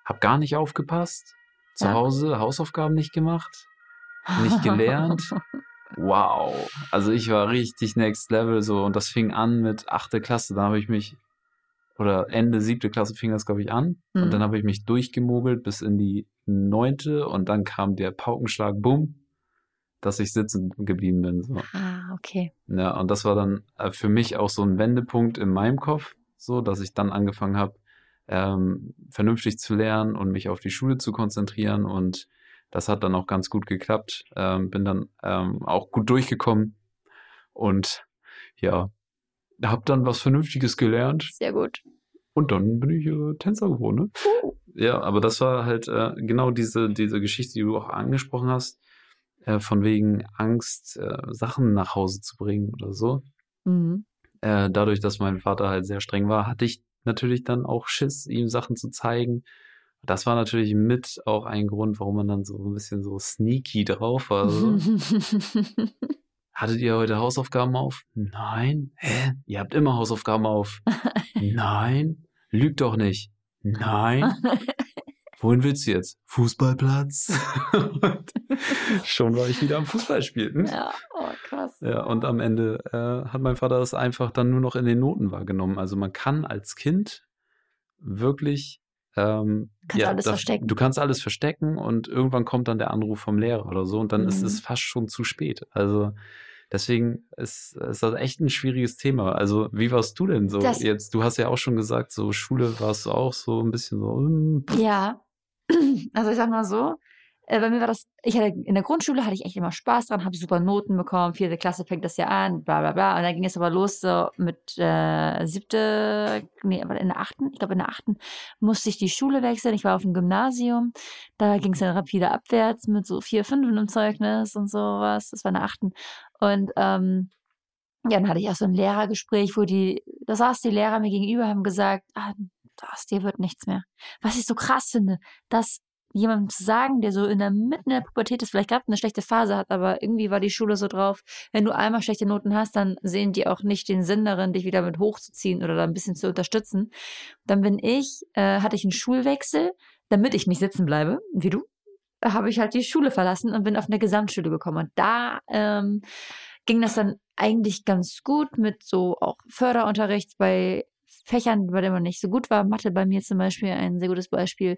hab gar nicht aufgepasst. Zu Ja. Hause Hausaufgaben nicht gemacht, nicht gelernt. Wow. Also ich war richtig next level so und das fing an mit achte Klasse. Da habe ich mich, oder Ende siebte Klasse fing das, glaube ich, an. Mhm. Und dann habe ich mich durchgemogelt bis in die neunte und dann kam der Paukenschlag, bumm, dass ich sitzen geblieben bin. So. ah, okay. Ja, und das war dann äh, für mich auch so ein Wendepunkt in meinem Kopf, so dass ich dann angefangen habe, ähm, vernünftig zu lernen und mich auf die Schule zu konzentrieren. Und das hat dann auch ganz gut geklappt. Ähm, bin dann ähm, auch gut durchgekommen und ja, habe dann was Vernünftiges gelernt. Sehr gut. Und dann bin ich äh, Tänzer geworden. Ne? Uh. Ja, aber das war halt äh, genau diese, diese Geschichte, die du auch angesprochen hast, äh, von wegen Angst, äh, Sachen nach Hause zu bringen oder so. Mhm. Äh, dadurch, dass mein Vater halt sehr streng war, hatte ich natürlich dann auch Schiss, ihm Sachen zu zeigen. Das war natürlich mit auch ein Grund, warum man dann so ein bisschen so sneaky drauf war. So. Hattet ihr heute Hausaufgaben auf? Nein. Hä? Ihr habt immer Hausaufgaben auf. Nein. Lügt doch nicht. Nein. Wohin willst du jetzt? Fußballplatz. schon war ich wieder am Fußballspielen. ja, oh, krass. Ja, und am Ende äh, hat mein Vater das einfach dann nur noch in den Noten wahrgenommen. Also man kann als Kind wirklich ähm, Kannst alles das- verstecken. Du kannst alles verstecken und irgendwann kommt dann der Anruf vom Lehrer oder so und dann ist Mhm. es fast schon zu spät. Also deswegen ist, ist das echt ein schwieriges Thema. Also wie warst du denn so Das- jetzt? Du hast ja auch schon gesagt, so Schule warst du auch so ein bisschen so. mm, Ja, also ich sag mal so, äh, bei mir war das, ich hatte in der Grundschule hatte ich echt immer Spaß dran, habe super Noten bekommen, vierte Klasse fängt das ja an, bla bla bla. Und dann ging es aber los so mit äh, siebte, nee, aber in der achten, ich glaube in der achten musste ich die Schule wechseln. Ich war auf dem Gymnasium, da ging es dann rapide abwärts mit so vier, fünfen im Zeugnis und sowas. Das war in der achten. Und ähm, ja, dann hatte ich auch so ein Lehrergespräch, wo die, da saß die Lehrer mir gegenüber, haben gesagt, ah, aus dir wird nichts mehr. Was ich so krass finde, dass jemandem zu sagen, der so in der mitten in der Pubertät ist, vielleicht gerade eine schlechte Phase hat, aber irgendwie war die Schule so drauf, wenn du einmal schlechte Noten hast, dann sehen die auch nicht den Sinn darin, dich wieder mit hochzuziehen oder da ein bisschen zu unterstützen. Dann bin ich, äh, hatte ich einen Schulwechsel, damit ich nicht sitzen bleibe, wie du, habe ich halt die Schule verlassen und bin auf eine Gesamtschule gekommen. Und da ähm, ging das dann eigentlich ganz gut mit so auch Förderunterricht bei Fächern, bei denen man nicht so gut war. Mathe bei mir zum Beispiel ein sehr gutes Beispiel.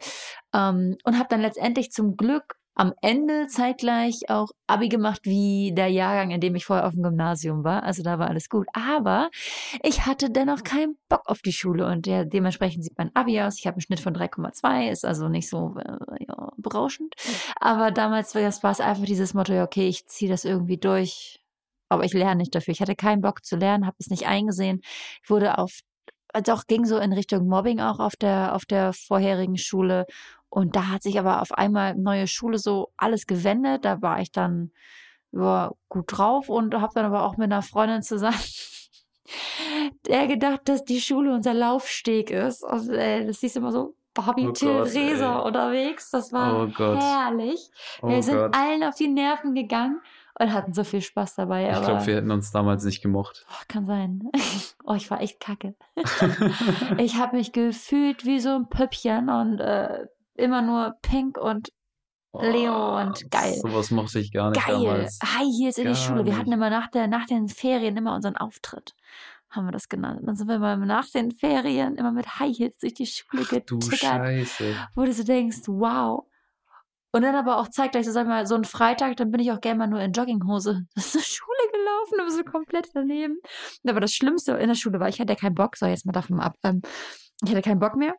Ähm, und habe dann letztendlich zum Glück am Ende zeitgleich auch Abi gemacht wie der Jahrgang, in dem ich vorher auf dem Gymnasium war. Also da war alles gut. Aber ich hatte dennoch keinen Bock auf die Schule und der, dementsprechend sieht mein Abi aus. Ich habe einen Schnitt von 3,2, ist also nicht so äh, ja, berauschend. Aber damals war es einfach dieses Motto, ja, okay, ich ziehe das irgendwie durch. Aber ich lerne nicht dafür. Ich hatte keinen Bock zu lernen, habe es nicht eingesehen. Ich wurde auf doch ging so in Richtung Mobbing auch auf der auf der vorherigen Schule und da hat sich aber auf einmal neue Schule so alles gewendet. Da war ich dann ja, gut drauf und habe dann aber auch mit einer Freundin zusammen der gedacht, dass die Schule unser Laufsteg ist. Also, ey, das ist immer so Barbie oh Theresa unterwegs. Das war oh herrlich. Oh wir sind Gott. allen auf die Nerven gegangen und hatten so viel Spaß dabei. Ich glaube, wir hätten uns damals nicht gemocht. Oh, kann sein. oh, ich war echt kacke. ich habe mich gefühlt wie so ein Püppchen und äh, immer nur pink und Leo oh, und geil. Sowas mochte ich gar nicht geil. damals. Hi, hier ist in die Schule. Wir hatten immer nach, der, nach den Ferien immer unseren Auftritt. Haben wir das genannt. Und dann sind wir immer nach den Ferien immer mit High Heels durch die Schule getickert. Du Scheiße. Wo du so denkst, wow. Und dann aber auch zeigt gleich, so sag mal, so ein Freitag, dann bin ich auch gerne mal nur in Jogginghose zur Schule gelaufen, aber so komplett daneben. Aber das Schlimmste in der Schule war, ich hatte keinen Bock, so jetzt mal davon ab. Ähm, ich hatte keinen Bock mehr.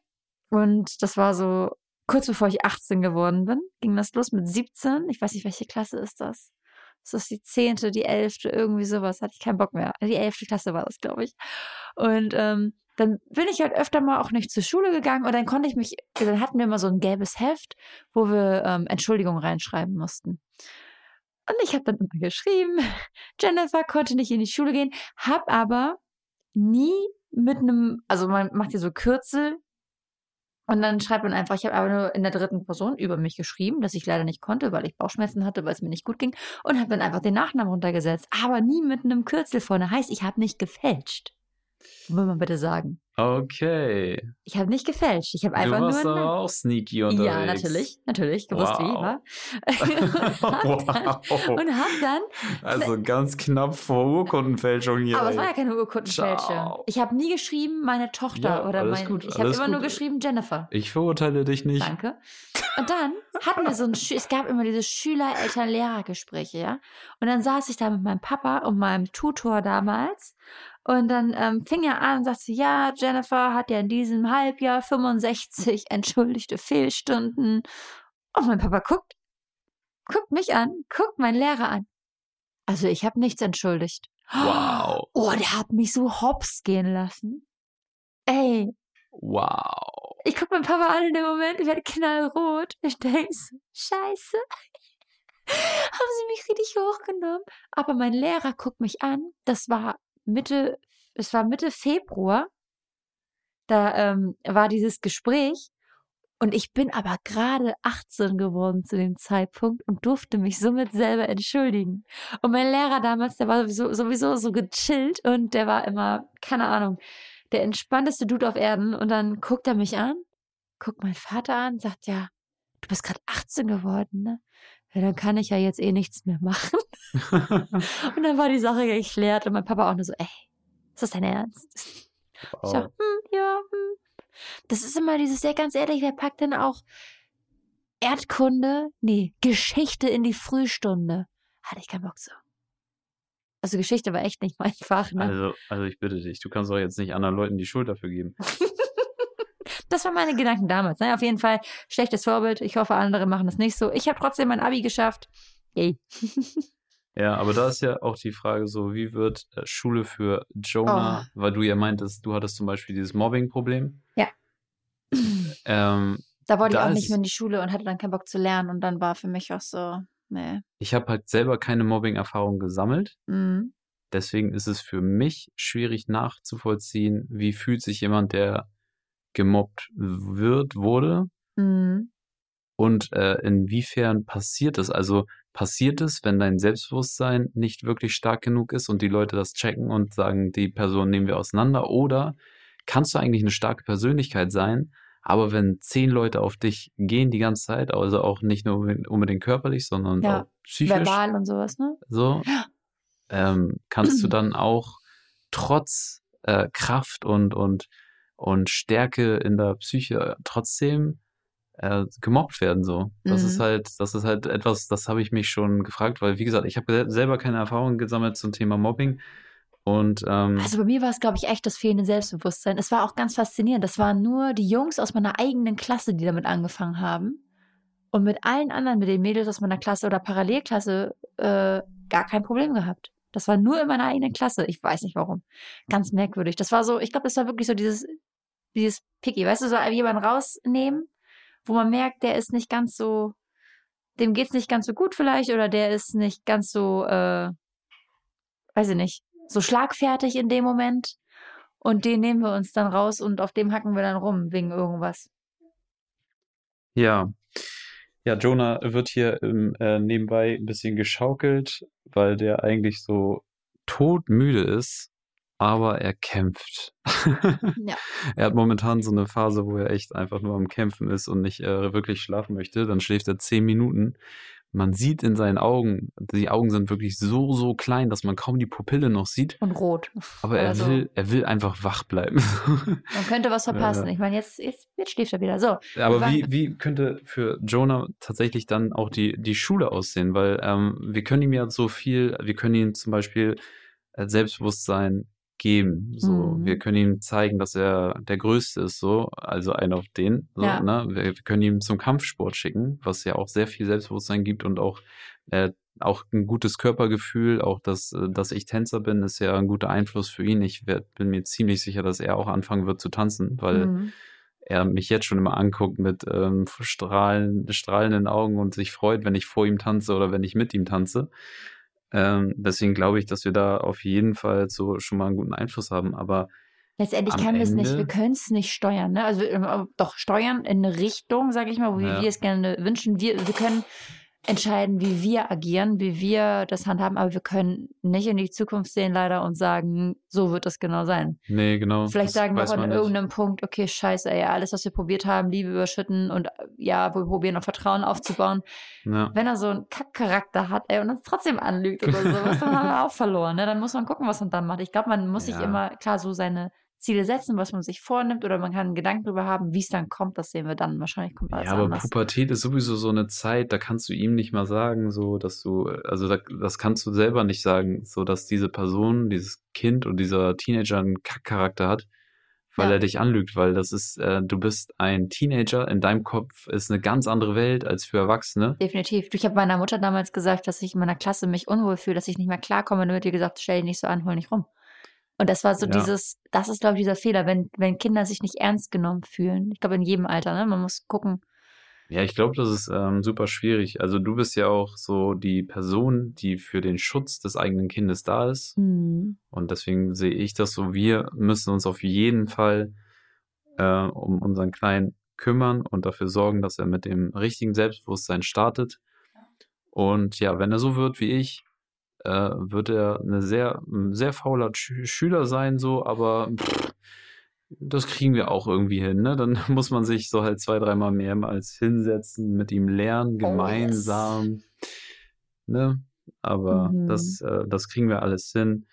Und das war so, kurz bevor ich 18 geworden bin, ging das los mit 17. Ich weiß nicht, welche Klasse ist das? Ist das die zehnte, die elfte, irgendwie sowas? Hatte ich keinen Bock mehr. Die elfte Klasse war das, glaube ich. Und ähm, dann bin ich halt öfter mal auch nicht zur Schule gegangen und dann konnte ich mich, dann hatten wir immer so ein gelbes Heft, wo wir ähm, Entschuldigungen reinschreiben mussten. Und ich habe dann immer geschrieben, Jennifer konnte nicht in die Schule gehen, hab aber nie mit einem, also man macht hier so Kürzel und dann schreibt man einfach, ich habe aber nur in der dritten Person über mich geschrieben, dass ich leider nicht konnte, weil ich Bauchschmerzen hatte, weil es mir nicht gut ging. Und habe dann einfach den Nachnamen runtergesetzt. Aber nie mit einem Kürzel vorne. Heißt, ich habe nicht gefälscht. Will man bitte sagen. Okay. Ich habe nicht gefälscht. Ich habe einfach du warst nur. aber auch sneaky unterwegs. Ja, natürlich, natürlich. Gewusst wow. wie, war. und, hab wow. dann, und hab dann. Also ganz knapp vor Urkundenfälschung hier. Aber es war ja keine Urkundenfälschung. Ich habe nie geschrieben, meine Tochter ja, oder mein. Gut, ich habe immer gut. nur geschrieben, Jennifer. Ich verurteile dich nicht. Danke. Und dann hatten wir so ein. es gab immer diese Schüler-Eltern-Lehrer-Gespräche, ja. Und dann saß ich da mit meinem Papa und meinem Tutor damals und dann ähm, fing er an und sagte, ja, Jennifer hat ja in diesem Halbjahr 65 entschuldigte Fehlstunden. Und mein Papa guckt, guckt mich an, guckt meinen Lehrer an. Also ich habe nichts entschuldigt. Wow. Oh, der hat mich so hops gehen lassen. Ey. Wow. Ich guck meinen Papa an in dem Moment, ich werde knallrot. Ich denke so, scheiße. Haben sie mich richtig hochgenommen. Aber mein Lehrer guckt mich an. Das war Mitte, es war Mitte Februar, da ähm, war dieses Gespräch und ich bin aber gerade 18 geworden zu dem Zeitpunkt und durfte mich somit selber entschuldigen. Und mein Lehrer damals, der war sowieso, sowieso so gechillt und der war immer, keine Ahnung, der entspannteste Dude auf Erden. Und dann guckt er mich an, guckt mein Vater an, sagt, ja, du bist gerade 18 geworden, ne? Ja, dann kann ich ja jetzt eh nichts mehr machen. und dann war die Sache geklärt und mein Papa auch nur so, ey, ist das dein Ernst? Wow. Ich so, hm, ja, hm. Das ist immer dieses, ja, ganz ehrlich, wer packt denn auch Erdkunde, nee, Geschichte in die Frühstunde? Hatte ich keinen Bock zu. Also Geschichte war echt nicht mein Fach, ne? Also, also ich bitte dich, du kannst doch jetzt nicht anderen Leuten die Schuld dafür geben. Das waren meine Gedanken damals. Ne? Auf jeden Fall schlechtes Vorbild. Ich hoffe, andere machen das nicht so. Ich habe trotzdem mein Abi geschafft. Yay. Ja, aber da ist ja auch die Frage so, wie wird äh, Schule für Jonah, oh. weil du ja meintest, du hattest zum Beispiel dieses Mobbing-Problem. Ja. Ähm, da wollte ich auch nicht mehr in die Schule und hatte dann keinen Bock zu lernen und dann war für mich auch so, nee. Ich habe halt selber keine Mobbing-Erfahrung gesammelt. Mhm. Deswegen ist es für mich schwierig nachzuvollziehen, wie fühlt sich jemand, der gemobbt wird, wurde. Mhm. Und äh, inwiefern passiert es? Also passiert es, wenn dein Selbstbewusstsein nicht wirklich stark genug ist und die Leute das checken und sagen, die Person nehmen wir auseinander? Oder kannst du eigentlich eine starke Persönlichkeit sein, aber wenn zehn Leute auf dich gehen die ganze Zeit, also auch nicht nur unbedingt körperlich, sondern ja, auch psychisch. Verbal und sowas, ne? So, ähm, kannst du dann auch trotz äh, Kraft und, und und Stärke in der Psyche trotzdem äh, gemobbt werden so. Das Mhm. ist halt, das ist halt etwas, das habe ich mich schon gefragt, weil wie gesagt, ich habe selber keine Erfahrung gesammelt zum Thema Mobbing und ähm, Also bei mir war es, glaube ich, echt das fehlende Selbstbewusstsein. Es war auch ganz faszinierend. Das waren nur die Jungs aus meiner eigenen Klasse, die damit angefangen haben. Und mit allen anderen, mit den Mädels aus meiner Klasse oder Parallelklasse, äh, gar kein Problem gehabt. Das war nur in meiner eigenen Klasse. Ich weiß nicht warum. Ganz merkwürdig. Das war so, ich glaube, das war wirklich so dieses, dieses Picky. Weißt du, so jemanden rausnehmen, wo man merkt, der ist nicht ganz so, dem geht's nicht ganz so gut vielleicht oder der ist nicht ganz so, äh, weiß ich nicht, so schlagfertig in dem Moment. Und den nehmen wir uns dann raus und auf dem hacken wir dann rum wegen irgendwas. Ja. Ja, Jonah wird hier ähm, äh, nebenbei ein bisschen geschaukelt, weil der eigentlich so todmüde ist, aber er kämpft. Ja. Er hat momentan so eine Phase, wo er echt einfach nur am Kämpfen ist und nicht äh, wirklich schlafen möchte. Dann schläft er zehn Minuten. Man sieht in seinen Augen, die Augen sind wirklich so, so klein, dass man kaum die Pupille noch sieht. Und rot. Aber er Also, will, er will einfach wach bleiben. Man könnte was verpassen. Ja. Ich meine, jetzt, jetzt, jetzt schläft er wieder. So. Aber wie, wie könnte für Jonah tatsächlich dann auch die, die Schule aussehen? Weil ähm, wir können ihm ja so viel, wir können ihm zum Beispiel äh, Selbstbewusstsein geben. So, Mhm. wir können ihm zeigen, dass er der Größte ist, so, also einer auf den. So, Ja. ne? wir, wir können ihn zum Kampfsport schicken, was ja auch sehr viel Selbstbewusstsein gibt und auch äh, auch ein gutes Körpergefühl, auch dass, äh, dass ich Tänzer bin, ist ja ein guter Einfluss für ihn. Ich werd, bin mir ziemlich sicher, dass er auch anfangen wird zu tanzen, weil Mhm. er mich jetzt schon immer anguckt mit ähm, strahlen, strahlenden Augen und sich freut, wenn ich vor ihm tanze oder wenn ich mit ihm tanze. Ähm, deswegen glaube ich, dass wir da auf jeden Fall so schon mal einen guten Einfluss haben. Aber Letztendlich können wir es nicht, wir können es nicht steuern. Ne? Also äh, doch steuern in eine Richtung, sage ich mal, wo Ja. wir es gerne wünschen. Wir, wir können entscheiden, wie wir agieren, wie wir das handhaben, aber wir können nicht in die Zukunft sehen leider und sagen, so wird es genau sein. nee, genau. Vielleicht das sagen wir auch an nicht. irgendeinem Punkt, okay, scheiße, ey, alles, was wir probiert haben, Liebe überschütten und äh, ja, wir probieren noch Vertrauen aufzubauen. Ja. Wenn er so einen Kackcharakter hat, ey, und uns trotzdem anlügt oder sowas, dann haben wir auch verloren, ne? Dann muss man gucken, was man dann macht. Ich glaube, man muss sich Ja. immer klar so seine Ziele setzen, was man sich vornimmt, oder man kann einen Gedanken darüber haben, wie es dann kommt, das sehen wir dann. Wahrscheinlich kommt alles Ja, aber anders. Pubertät ist sowieso so eine Zeit, da kannst du ihm nicht mal sagen, so, dass du, also da, das kannst du selber nicht sagen, so, dass diese Person, dieses Kind und dieser Teenager einen Kackcharakter hat, weil Ja. er dich anlügt, weil das ist, äh, du bist ein Teenager, in deinem Kopf ist eine ganz andere Welt als für Erwachsene. Definitiv. Ich habe meiner Mutter damals gesagt, dass ich in meiner Klasse mich unwohl fühle, dass ich nicht mehr klarkomme. Dann wird ihr gesagt, stell dich nicht so an, hol nicht rum. Und das war so Ja. dieses, das ist, glaube ich, dieser Fehler, wenn, wenn Kinder sich nicht ernst genommen fühlen. Ich glaube, in jedem Alter, ne? Man muss gucken. Ja, ich glaube, das ist ähm, super schwierig. Also du bist ja auch so die Person, die für den Schutz des eigenen Kindes da ist. Hm. Und deswegen sehe ich das so, wir müssen uns auf jeden Fall äh, um unseren Kleinen kümmern und dafür sorgen, dass er mit dem richtigen Selbstbewusstsein startet. Und ja, wenn er so wird wie ich, äh, wird er eine sehr, ein sehr fauler Schü Schüler sein, so, aber pff, das kriegen wir auch irgendwie hin, ne? Dann muss man sich so halt zwei, dreimal mehrmals hinsetzen, mit ihm lernen, Oh, yes. gemeinsam, ne? Aber Mhm. das, äh, das kriegen wir alles hin.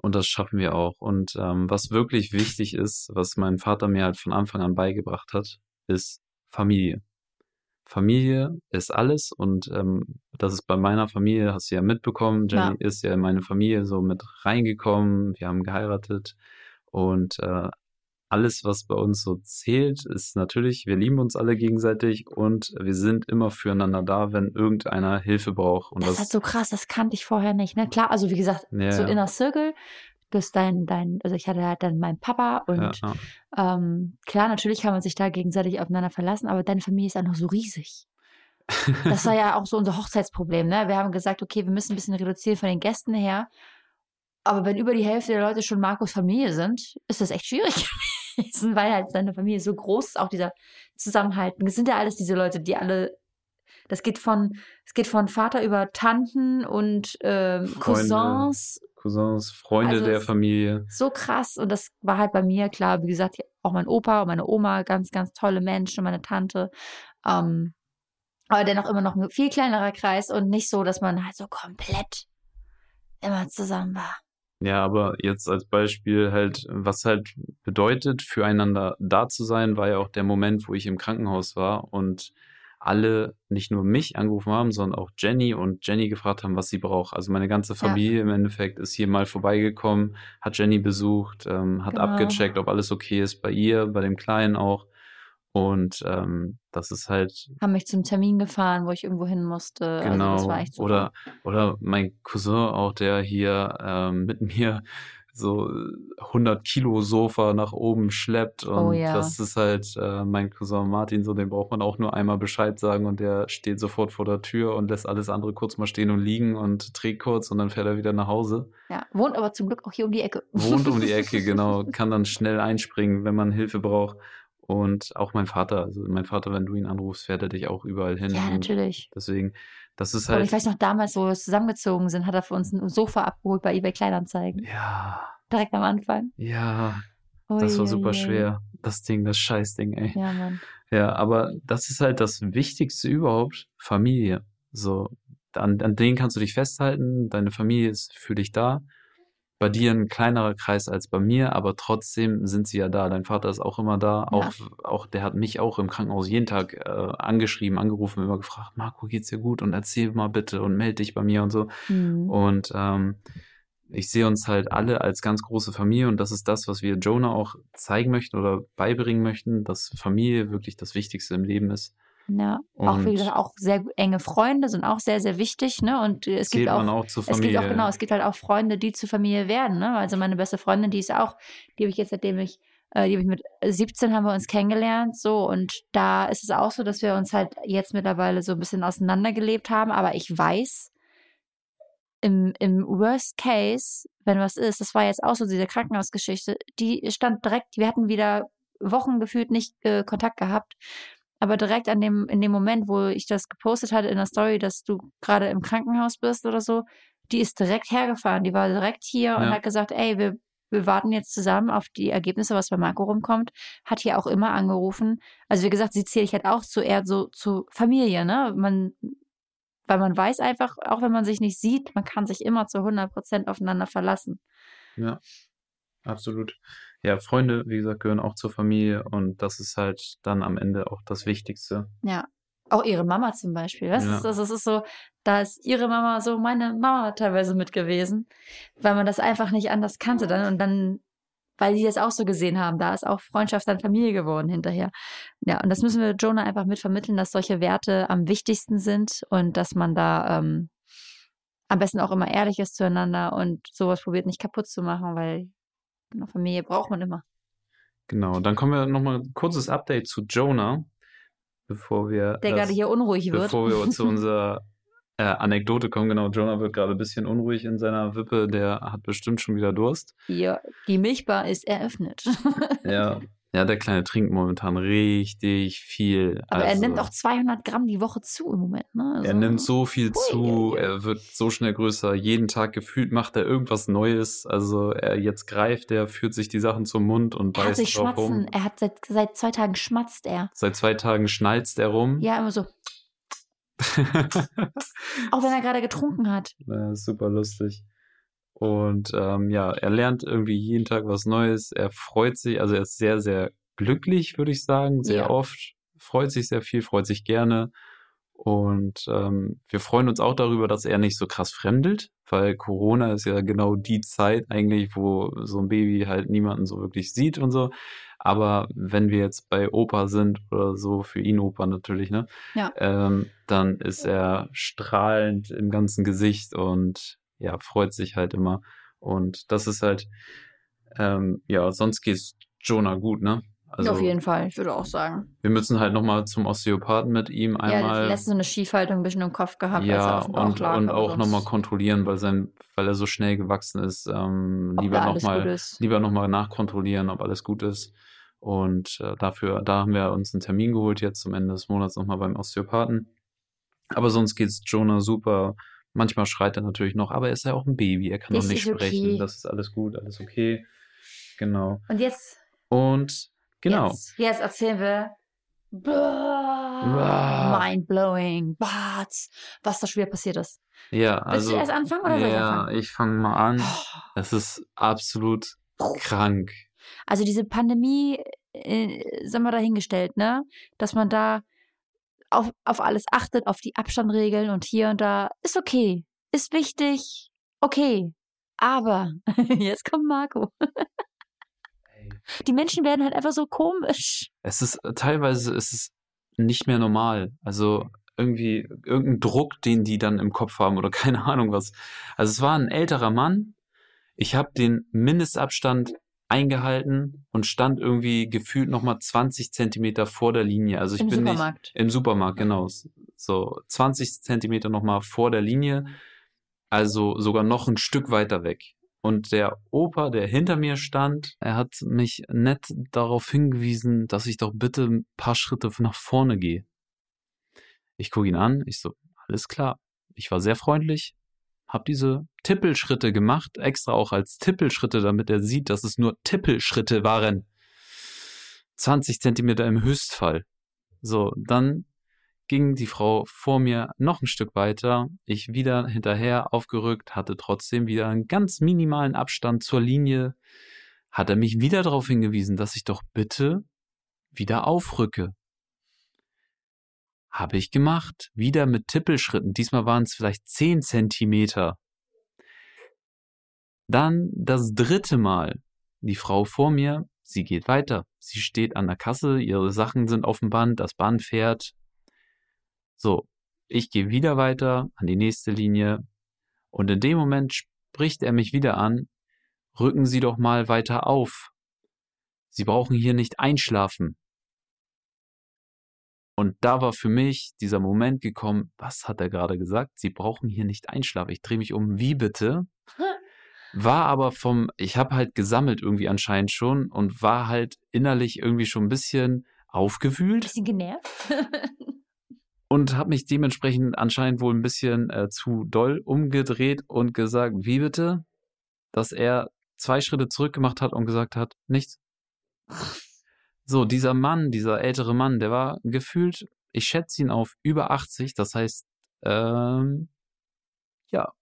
Und das schaffen wir auch. Und ähm, was wirklich wichtig ist, was mein Vater mir halt von Anfang an beigebracht hat, ist Familie. Familie ist alles und ähm, das ist bei meiner Familie, hast du ja mitbekommen. Jenny Ja. ist ja in meine Familie so mit reingekommen. Wir haben geheiratet und äh, alles, was bei uns so zählt, ist natürlich, wir lieben uns alle gegenseitig und wir sind immer füreinander da, wenn irgendeiner Hilfe braucht. Und Das, das, ist halt so krass, das kannte ich vorher nicht. Ne? Klar, also wie gesagt, Ja, so. Inner Circle, hast dein, dein, also ich hatte halt dann meinen Papa und ja, ja. ähm, klar, natürlich kann man sich da gegenseitig aufeinander verlassen, aber deine Familie ist auch noch so riesig. Das war ja auch so unser Hochzeitsproblem. Ne? Wir haben gesagt, okay, wir müssen ein bisschen reduzieren von den Gästen her. Aber wenn über die Hälfte der Leute schon Markus Familie sind, ist das echt schwierig gewesen, weil halt seine Familie so groß ist, auch dieser Zusammenhalt. Es sind ja alles diese Leute, die alle, das geht von, es geht von Vater über Tanten und Freunde. Cousins, Cousins, Freunde Also der Familie. so krass. Und das war halt bei mir klar, wie gesagt, auch mein Opa und meine Oma, ganz, ganz tolle Menschen, meine Tante. Ähm, aber dennoch immer noch ein viel kleinerer Kreis und nicht so, dass man halt so komplett immer zusammen war. Ja, aber jetzt als Beispiel halt, was halt bedeutet, füreinander da zu sein, war ja auch der Moment, wo ich im Krankenhaus war und alle nicht nur mich angerufen haben, sondern auch Jenny und Jenny gefragt haben, was sie braucht. Also meine ganze Familie ja. im Endeffekt ist hier mal vorbeigekommen, hat Jenny besucht, ähm, hat genau. abgecheckt, ob alles okay ist bei ihr, bei dem Kleinen auch. Und ähm, das ist halt. Haben mich zum Termin gefahren, wo ich irgendwo hin musste. Genau. Also echt super. Oder, oder mein Cousin auch, der hier ähm, mit mir so 100 Kilo Sofa nach oben schleppt oh und oh, ja. das ist halt äh, mein Cousin Martin so, dem braucht man auch nur einmal Bescheid sagen und der steht sofort vor der Tür und lässt alles andere kurz mal stehen und liegen und trägt kurz und dann fährt er wieder nach Hause. Ja, wohnt aber zum Glück auch hier um die Ecke. Wohnt um die Ecke, genau, kann dann schnell einspringen, wenn man Hilfe braucht. Und auch mein Vater, also mein Vater, wenn du ihn anrufst, fährt er dich auch überall hin. Ja, natürlich. Deswegen, das ist halt. Und ich weiß noch, damals, wo wir zusammengezogen sind, hat er für uns ein Sofa abgeholt bei eBay Kleinanzeigen. Ja. Direkt am Anfang. Ja. Ui, das war super ui. schwer. Das Ding, das Scheißding, ey. Ja, Mann. Ja, aber das ist halt das Wichtigste überhaupt. Familie. So, an, an denen kannst du dich festhalten. Deine Familie ist für dich da bei dir ein kleinerer Kreis als bei mir, aber trotzdem sind sie ja da. Dein Vater ist auch immer da. Ja. Auch, auch, der hat mich auch im Krankenhaus jeden Tag äh, angeschrieben, angerufen, immer gefragt, Marco, geht's dir gut? Und erzähl mal bitte und melde dich bei mir und so. Mhm. Und ähm, ich sehe uns halt alle als ganz große Familie und das ist das, was wir Jonah auch zeigen möchten oder beibringen möchten, dass Familie wirklich das Wichtigste im Leben ist. Ja, und auch wie gesagt, auch sehr enge Freunde sind auch sehr, sehr wichtig, ne? Und es gibt auch, auch es gibt auch, genau, es gibt halt auch Freunde, die zur Familie werden, ne? Also meine beste Freundin, die ist auch, die habe ich jetzt, seitdem ich, äh, die habe ich mit 17 haben wir uns kennengelernt, so. Und da ist es auch so, dass wir uns halt jetzt mittlerweile so ein bisschen auseinandergelebt haben, aber ich weiß, im, im Worst Case, wenn was ist, das war jetzt auch so diese Krankenhausgeschichte, die stand direkt, wir hatten wieder Wochen gefühlt nicht äh, Kontakt gehabt aber direkt an dem, in dem Moment, wo ich das gepostet hatte in der Story, dass du gerade im Krankenhaus bist oder so, die ist direkt hergefahren. Die war direkt hier ja. und hat gesagt, ey, wir, wir warten jetzt zusammen auf die Ergebnisse, was bei Marco rumkommt. Hat hier auch immer angerufen. Also wie gesagt, sie zähle ich halt auch zu eher so zu Familie, ne? Man, weil man weiß einfach, auch wenn man sich nicht sieht, man kann sich immer zu 100 Prozent aufeinander verlassen. Ja, absolut ja, Freunde, wie gesagt, gehören auch zur Familie und das ist halt dann am Ende auch das Wichtigste. Ja. Auch ihre Mama zum Beispiel. Das, ja. ist, das, ist so, da ist ihre Mama so meine Mama teilweise mit gewesen, weil man das einfach nicht anders kannte dann und dann, weil die das auch so gesehen haben, da ist auch Freundschaft dann Familie geworden hinterher. Ja, und das müssen wir Jonah einfach mitvermitteln, dass solche Werte am wichtigsten sind und dass man da ähm, am besten auch immer ehrlich ist zueinander und sowas probiert nicht kaputt zu machen, weil Genau, Familie braucht man immer. Genau, dann kommen wir nochmal ein kurzes Update zu Jonah, bevor wir. Der das, gerade hier unruhig wird. Bevor wir zu unserer äh, Anekdote kommen. Genau, Jonah wird gerade ein bisschen unruhig in seiner Wippe. Der hat bestimmt schon wieder Durst. Ja, die Milchbar ist eröffnet. ja, Ja, der Kleine trinkt momentan richtig viel. Aber also, er nimmt auch 200 Gramm die Woche zu im Moment. Ne? Also, er nimmt so viel hui, zu, hui. er wird so schnell größer. Jeden Tag gefühlt macht er irgendwas Neues. Also er jetzt greift, er führt sich die Sachen zum Mund und er beißt drauf schmatzen. rum. Er hat seit, seit zwei Tagen schmatzt er. Seit zwei Tagen schnalzt er rum. Ja, immer so. auch wenn er gerade getrunken hat. Ja, super lustig. Und ähm, ja, er lernt irgendwie jeden Tag was Neues. Er freut sich, also er ist sehr, sehr glücklich, würde ich sagen, sehr ja. oft. Freut sich sehr viel, freut sich gerne. Und ähm, wir freuen uns auch darüber, dass er nicht so krass fremdelt, weil Corona ist ja genau die Zeit eigentlich, wo so ein Baby halt niemanden so wirklich sieht und so. Aber wenn wir jetzt bei Opa sind oder so, für ihn Opa natürlich, ne? Ja. Ähm, dann ist er strahlend im ganzen Gesicht und ja, freut sich halt immer. Und das ist halt, ähm, ja, sonst geht's Jonah gut, ne? Also, Auf jeden Fall, ich würde auch sagen. Wir müssen halt nochmal zum Osteopathen mit ihm einmal. Ja, letztens so eine Schiefhaltung ein bisschen im Kopf gehabt. Ja, und, lag, und auch nochmal kontrollieren, weil sein, weil er so schnell gewachsen ist, ähm, lieber nochmal, lieber nochmal nachkontrollieren, ob alles gut ist. Und äh, dafür, da haben wir uns einen Termin geholt jetzt zum Ende des Monats nochmal beim Osteopathen. Aber sonst geht's Jonah super. Manchmal schreit er natürlich noch, aber er ist ja auch ein Baby, er kann noch nicht sprechen. Okay. Das ist alles gut, alles okay. Genau. Und jetzt? Und genau. Jetzt, jetzt erzählen wir. Ah. Mind-blowing. Was? Was da schon wieder passiert ist. Ja, Willst also. du erst anfangen oder soll ich ja, anfangen? ich fange mal an. Oh. Es ist absolut krank. Also diese Pandemie, äh, sind wir dahingestellt, ne? Dass man da auf, auf alles achtet, auf die Abstandregeln und hier und da. Ist okay. Ist wichtig. Okay. Aber, jetzt kommt Marco. Die Menschen werden halt einfach so komisch. Es ist teilweise ist es nicht mehr normal. Also irgendwie irgendein Druck, den die dann im Kopf haben oder keine Ahnung was. Also es war ein älterer Mann. Ich habe den Mindestabstand eingehalten und stand irgendwie gefühlt noch mal 20 Zentimeter vor der Linie. Also ich Im bin Supermarkt. nicht im Supermarkt, genau. So 20 Zentimeter noch mal vor der Linie. Also sogar noch ein Stück weiter weg. Und der Opa, der hinter mir stand, er hat mich nett darauf hingewiesen, dass ich doch bitte ein paar Schritte nach vorne gehe. Ich gucke ihn an, ich so, alles klar. Ich war sehr freundlich, habe diese Tippelschritte gemacht, extra auch als Tippelschritte, damit er sieht, dass es nur Tippelschritte waren. 20 Zentimeter im Höchstfall. So, dann ging die Frau vor mir noch ein Stück weiter. Ich wieder hinterher aufgerückt, hatte trotzdem wieder einen ganz minimalen Abstand zur Linie. Hat er mich wieder darauf hingewiesen, dass ich doch bitte wieder aufrücke. Habe ich gemacht. Wieder mit Tippelschritten. Diesmal waren es vielleicht 10 Zentimeter. Dann das dritte Mal. Die Frau vor mir, sie geht weiter. Sie steht an der Kasse, ihre Sachen sind auf dem Band, das Band fährt. So, ich gehe wieder weiter an die nächste Linie und in dem Moment spricht er mich wieder an, rücken Sie doch mal weiter auf. Sie brauchen hier nicht einschlafen. Und da war für mich dieser Moment gekommen, was hat er gerade gesagt? Sie brauchen hier nicht einschlafen. Ich drehe mich um, wie bitte? War aber vom, ich habe halt gesammelt irgendwie anscheinend schon und war halt innerlich irgendwie schon ein bisschen aufgewühlt Bisschen genervt. und habe mich dementsprechend anscheinend wohl ein bisschen äh, zu doll umgedreht und gesagt, wie bitte? Dass er zwei Schritte zurück gemacht hat und gesagt hat, nichts. So, dieser Mann, dieser ältere Mann, der war gefühlt, ich schätze ihn auf über 80, das heißt, ähm, ja.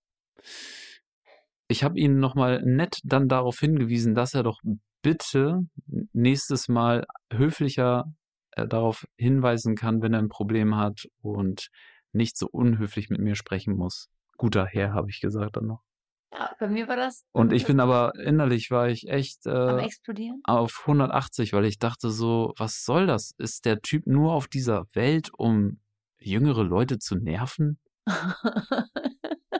Ich habe ihn nochmal nett dann darauf hingewiesen, dass er doch bitte nächstes Mal höflicher äh, darauf hinweisen kann, wenn er ein Problem hat und nicht so unhöflich mit mir sprechen muss. Guter Herr, habe ich gesagt dann noch. Ja, bei mir war das. Und ich bin aber innerlich war ich echt am äh, explodieren. auf 180, weil ich dachte so, was soll das? Ist der Typ nur auf dieser Welt, um jüngere Leute zu nerven?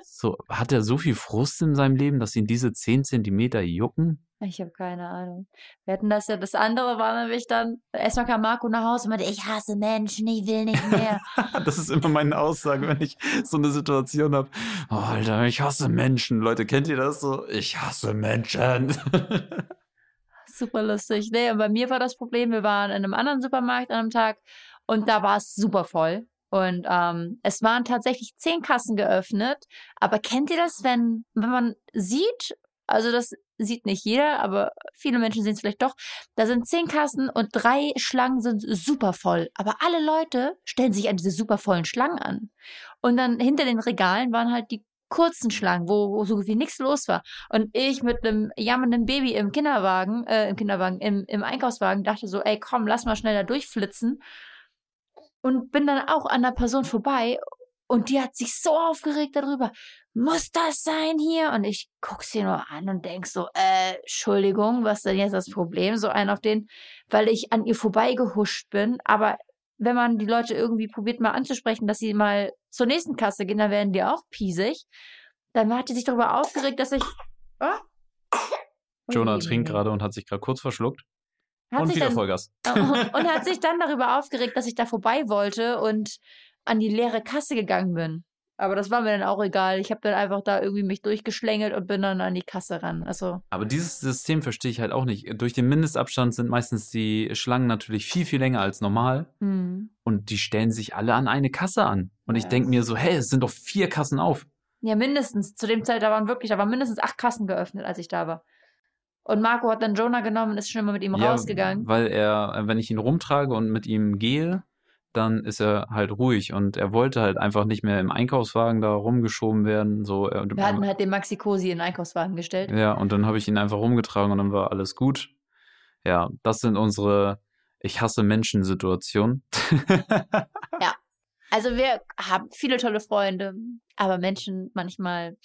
So, hat er so viel Frust in seinem Leben, dass ihn diese 10 Zentimeter jucken? Ich habe keine Ahnung. Wir hatten das ja, das andere war nämlich dann, erstmal kam Marco nach Hause und meinte, ich hasse Menschen, ich will nicht mehr. Das ist immer meine Aussage, wenn ich so eine Situation habe. Oh, Alter, ich hasse Menschen. Leute, kennt ihr das so? Ich hasse Menschen. super lustig. Nee, und bei mir war das Problem, wir waren in einem anderen Supermarkt an einem Tag und da war es super voll. Und ähm, es waren tatsächlich zehn Kassen geöffnet. Aber kennt ihr das, wenn, wenn man sieht, also das sieht nicht jeder, aber viele Menschen sehen es vielleicht doch, da sind zehn Kassen und drei Schlangen sind super voll. Aber alle Leute stellen sich an diese super vollen Schlangen an. Und dann hinter den Regalen waren halt die kurzen Schlangen, wo, wo so wie nichts los war. Und ich mit einem jammernden Baby im Kinderwagen, äh, im Kinderwagen, im, im Einkaufswagen dachte so, ey, komm, lass mal schnell da durchflitzen. Und bin dann auch an der Person vorbei und die hat sich so aufgeregt darüber. Muss das sein hier? Und ich guck sie nur an und denk so, äh, Entschuldigung, was ist denn jetzt das Problem? So ein auf den, weil ich an ihr vorbeigehuscht bin. Aber wenn man die Leute irgendwie probiert mal anzusprechen, dass sie mal zur nächsten Kasse gehen, dann werden die auch piesig. Dann hat die sich darüber aufgeregt, dass ich. Oh? Jonah trinkt gerade und hat sich gerade kurz verschluckt. Hat und wieder dann, Vollgas. und hat sich dann darüber aufgeregt, dass ich da vorbei wollte und an die leere Kasse gegangen bin. Aber das war mir dann auch egal. Ich habe dann einfach da irgendwie mich durchgeschlängelt und bin dann an die Kasse ran. Also, Aber dieses System verstehe ich halt auch nicht. Durch den Mindestabstand sind meistens die Schlangen natürlich viel, viel länger als normal. hm. Und die stellen sich alle an eine Kasse an. Und ich Ja. denke mir so, hey, es sind doch vier Kassen auf. ja, mindestens. Zu dem Zeit, da waren wirklich, da waren mindestens acht Kassen geöffnet, als ich da war. Und Marco hat dann Jonah genommen und ist schon immer mit ihm Ja, rausgegangen. Weil er, äh, wenn ich ihn rumtrage und mit ihm gehe, dann ist er halt ruhig und er wollte halt einfach nicht mehr im Einkaufswagen da rumgeschoben werden. So, er, Wir hatten halt den Maxi Cosi in den Einkaufswagen gestellt. ja, und dann habe ich ihn einfach rumgetragen und dann war alles gut. Ja, das sind unsere Ich hasse Menschen-Situationen. Also wir haben viele tolle Freunde, aber Menschen manchmal.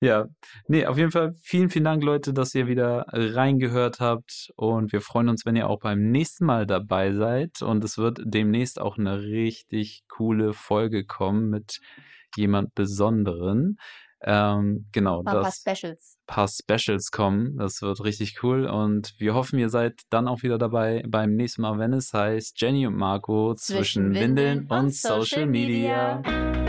Ja, nee, auf jeden Fall vielen, vielen Dank, Leute, dass ihr wieder reingehört habt. Und wir freuen uns, wenn ihr auch beim nächsten Mal dabei seid. Und es wird demnächst auch eine richtig coole Folge kommen mit jemand Besonderen. Ähm, genau, ein paar Specials. paar Specials kommen. Das wird richtig cool. Und wir hoffen, ihr seid dann auch wieder dabei beim nächsten Mal, wenn es heißt Jenny und Marco zwischen, Windeln und Social Media. Audio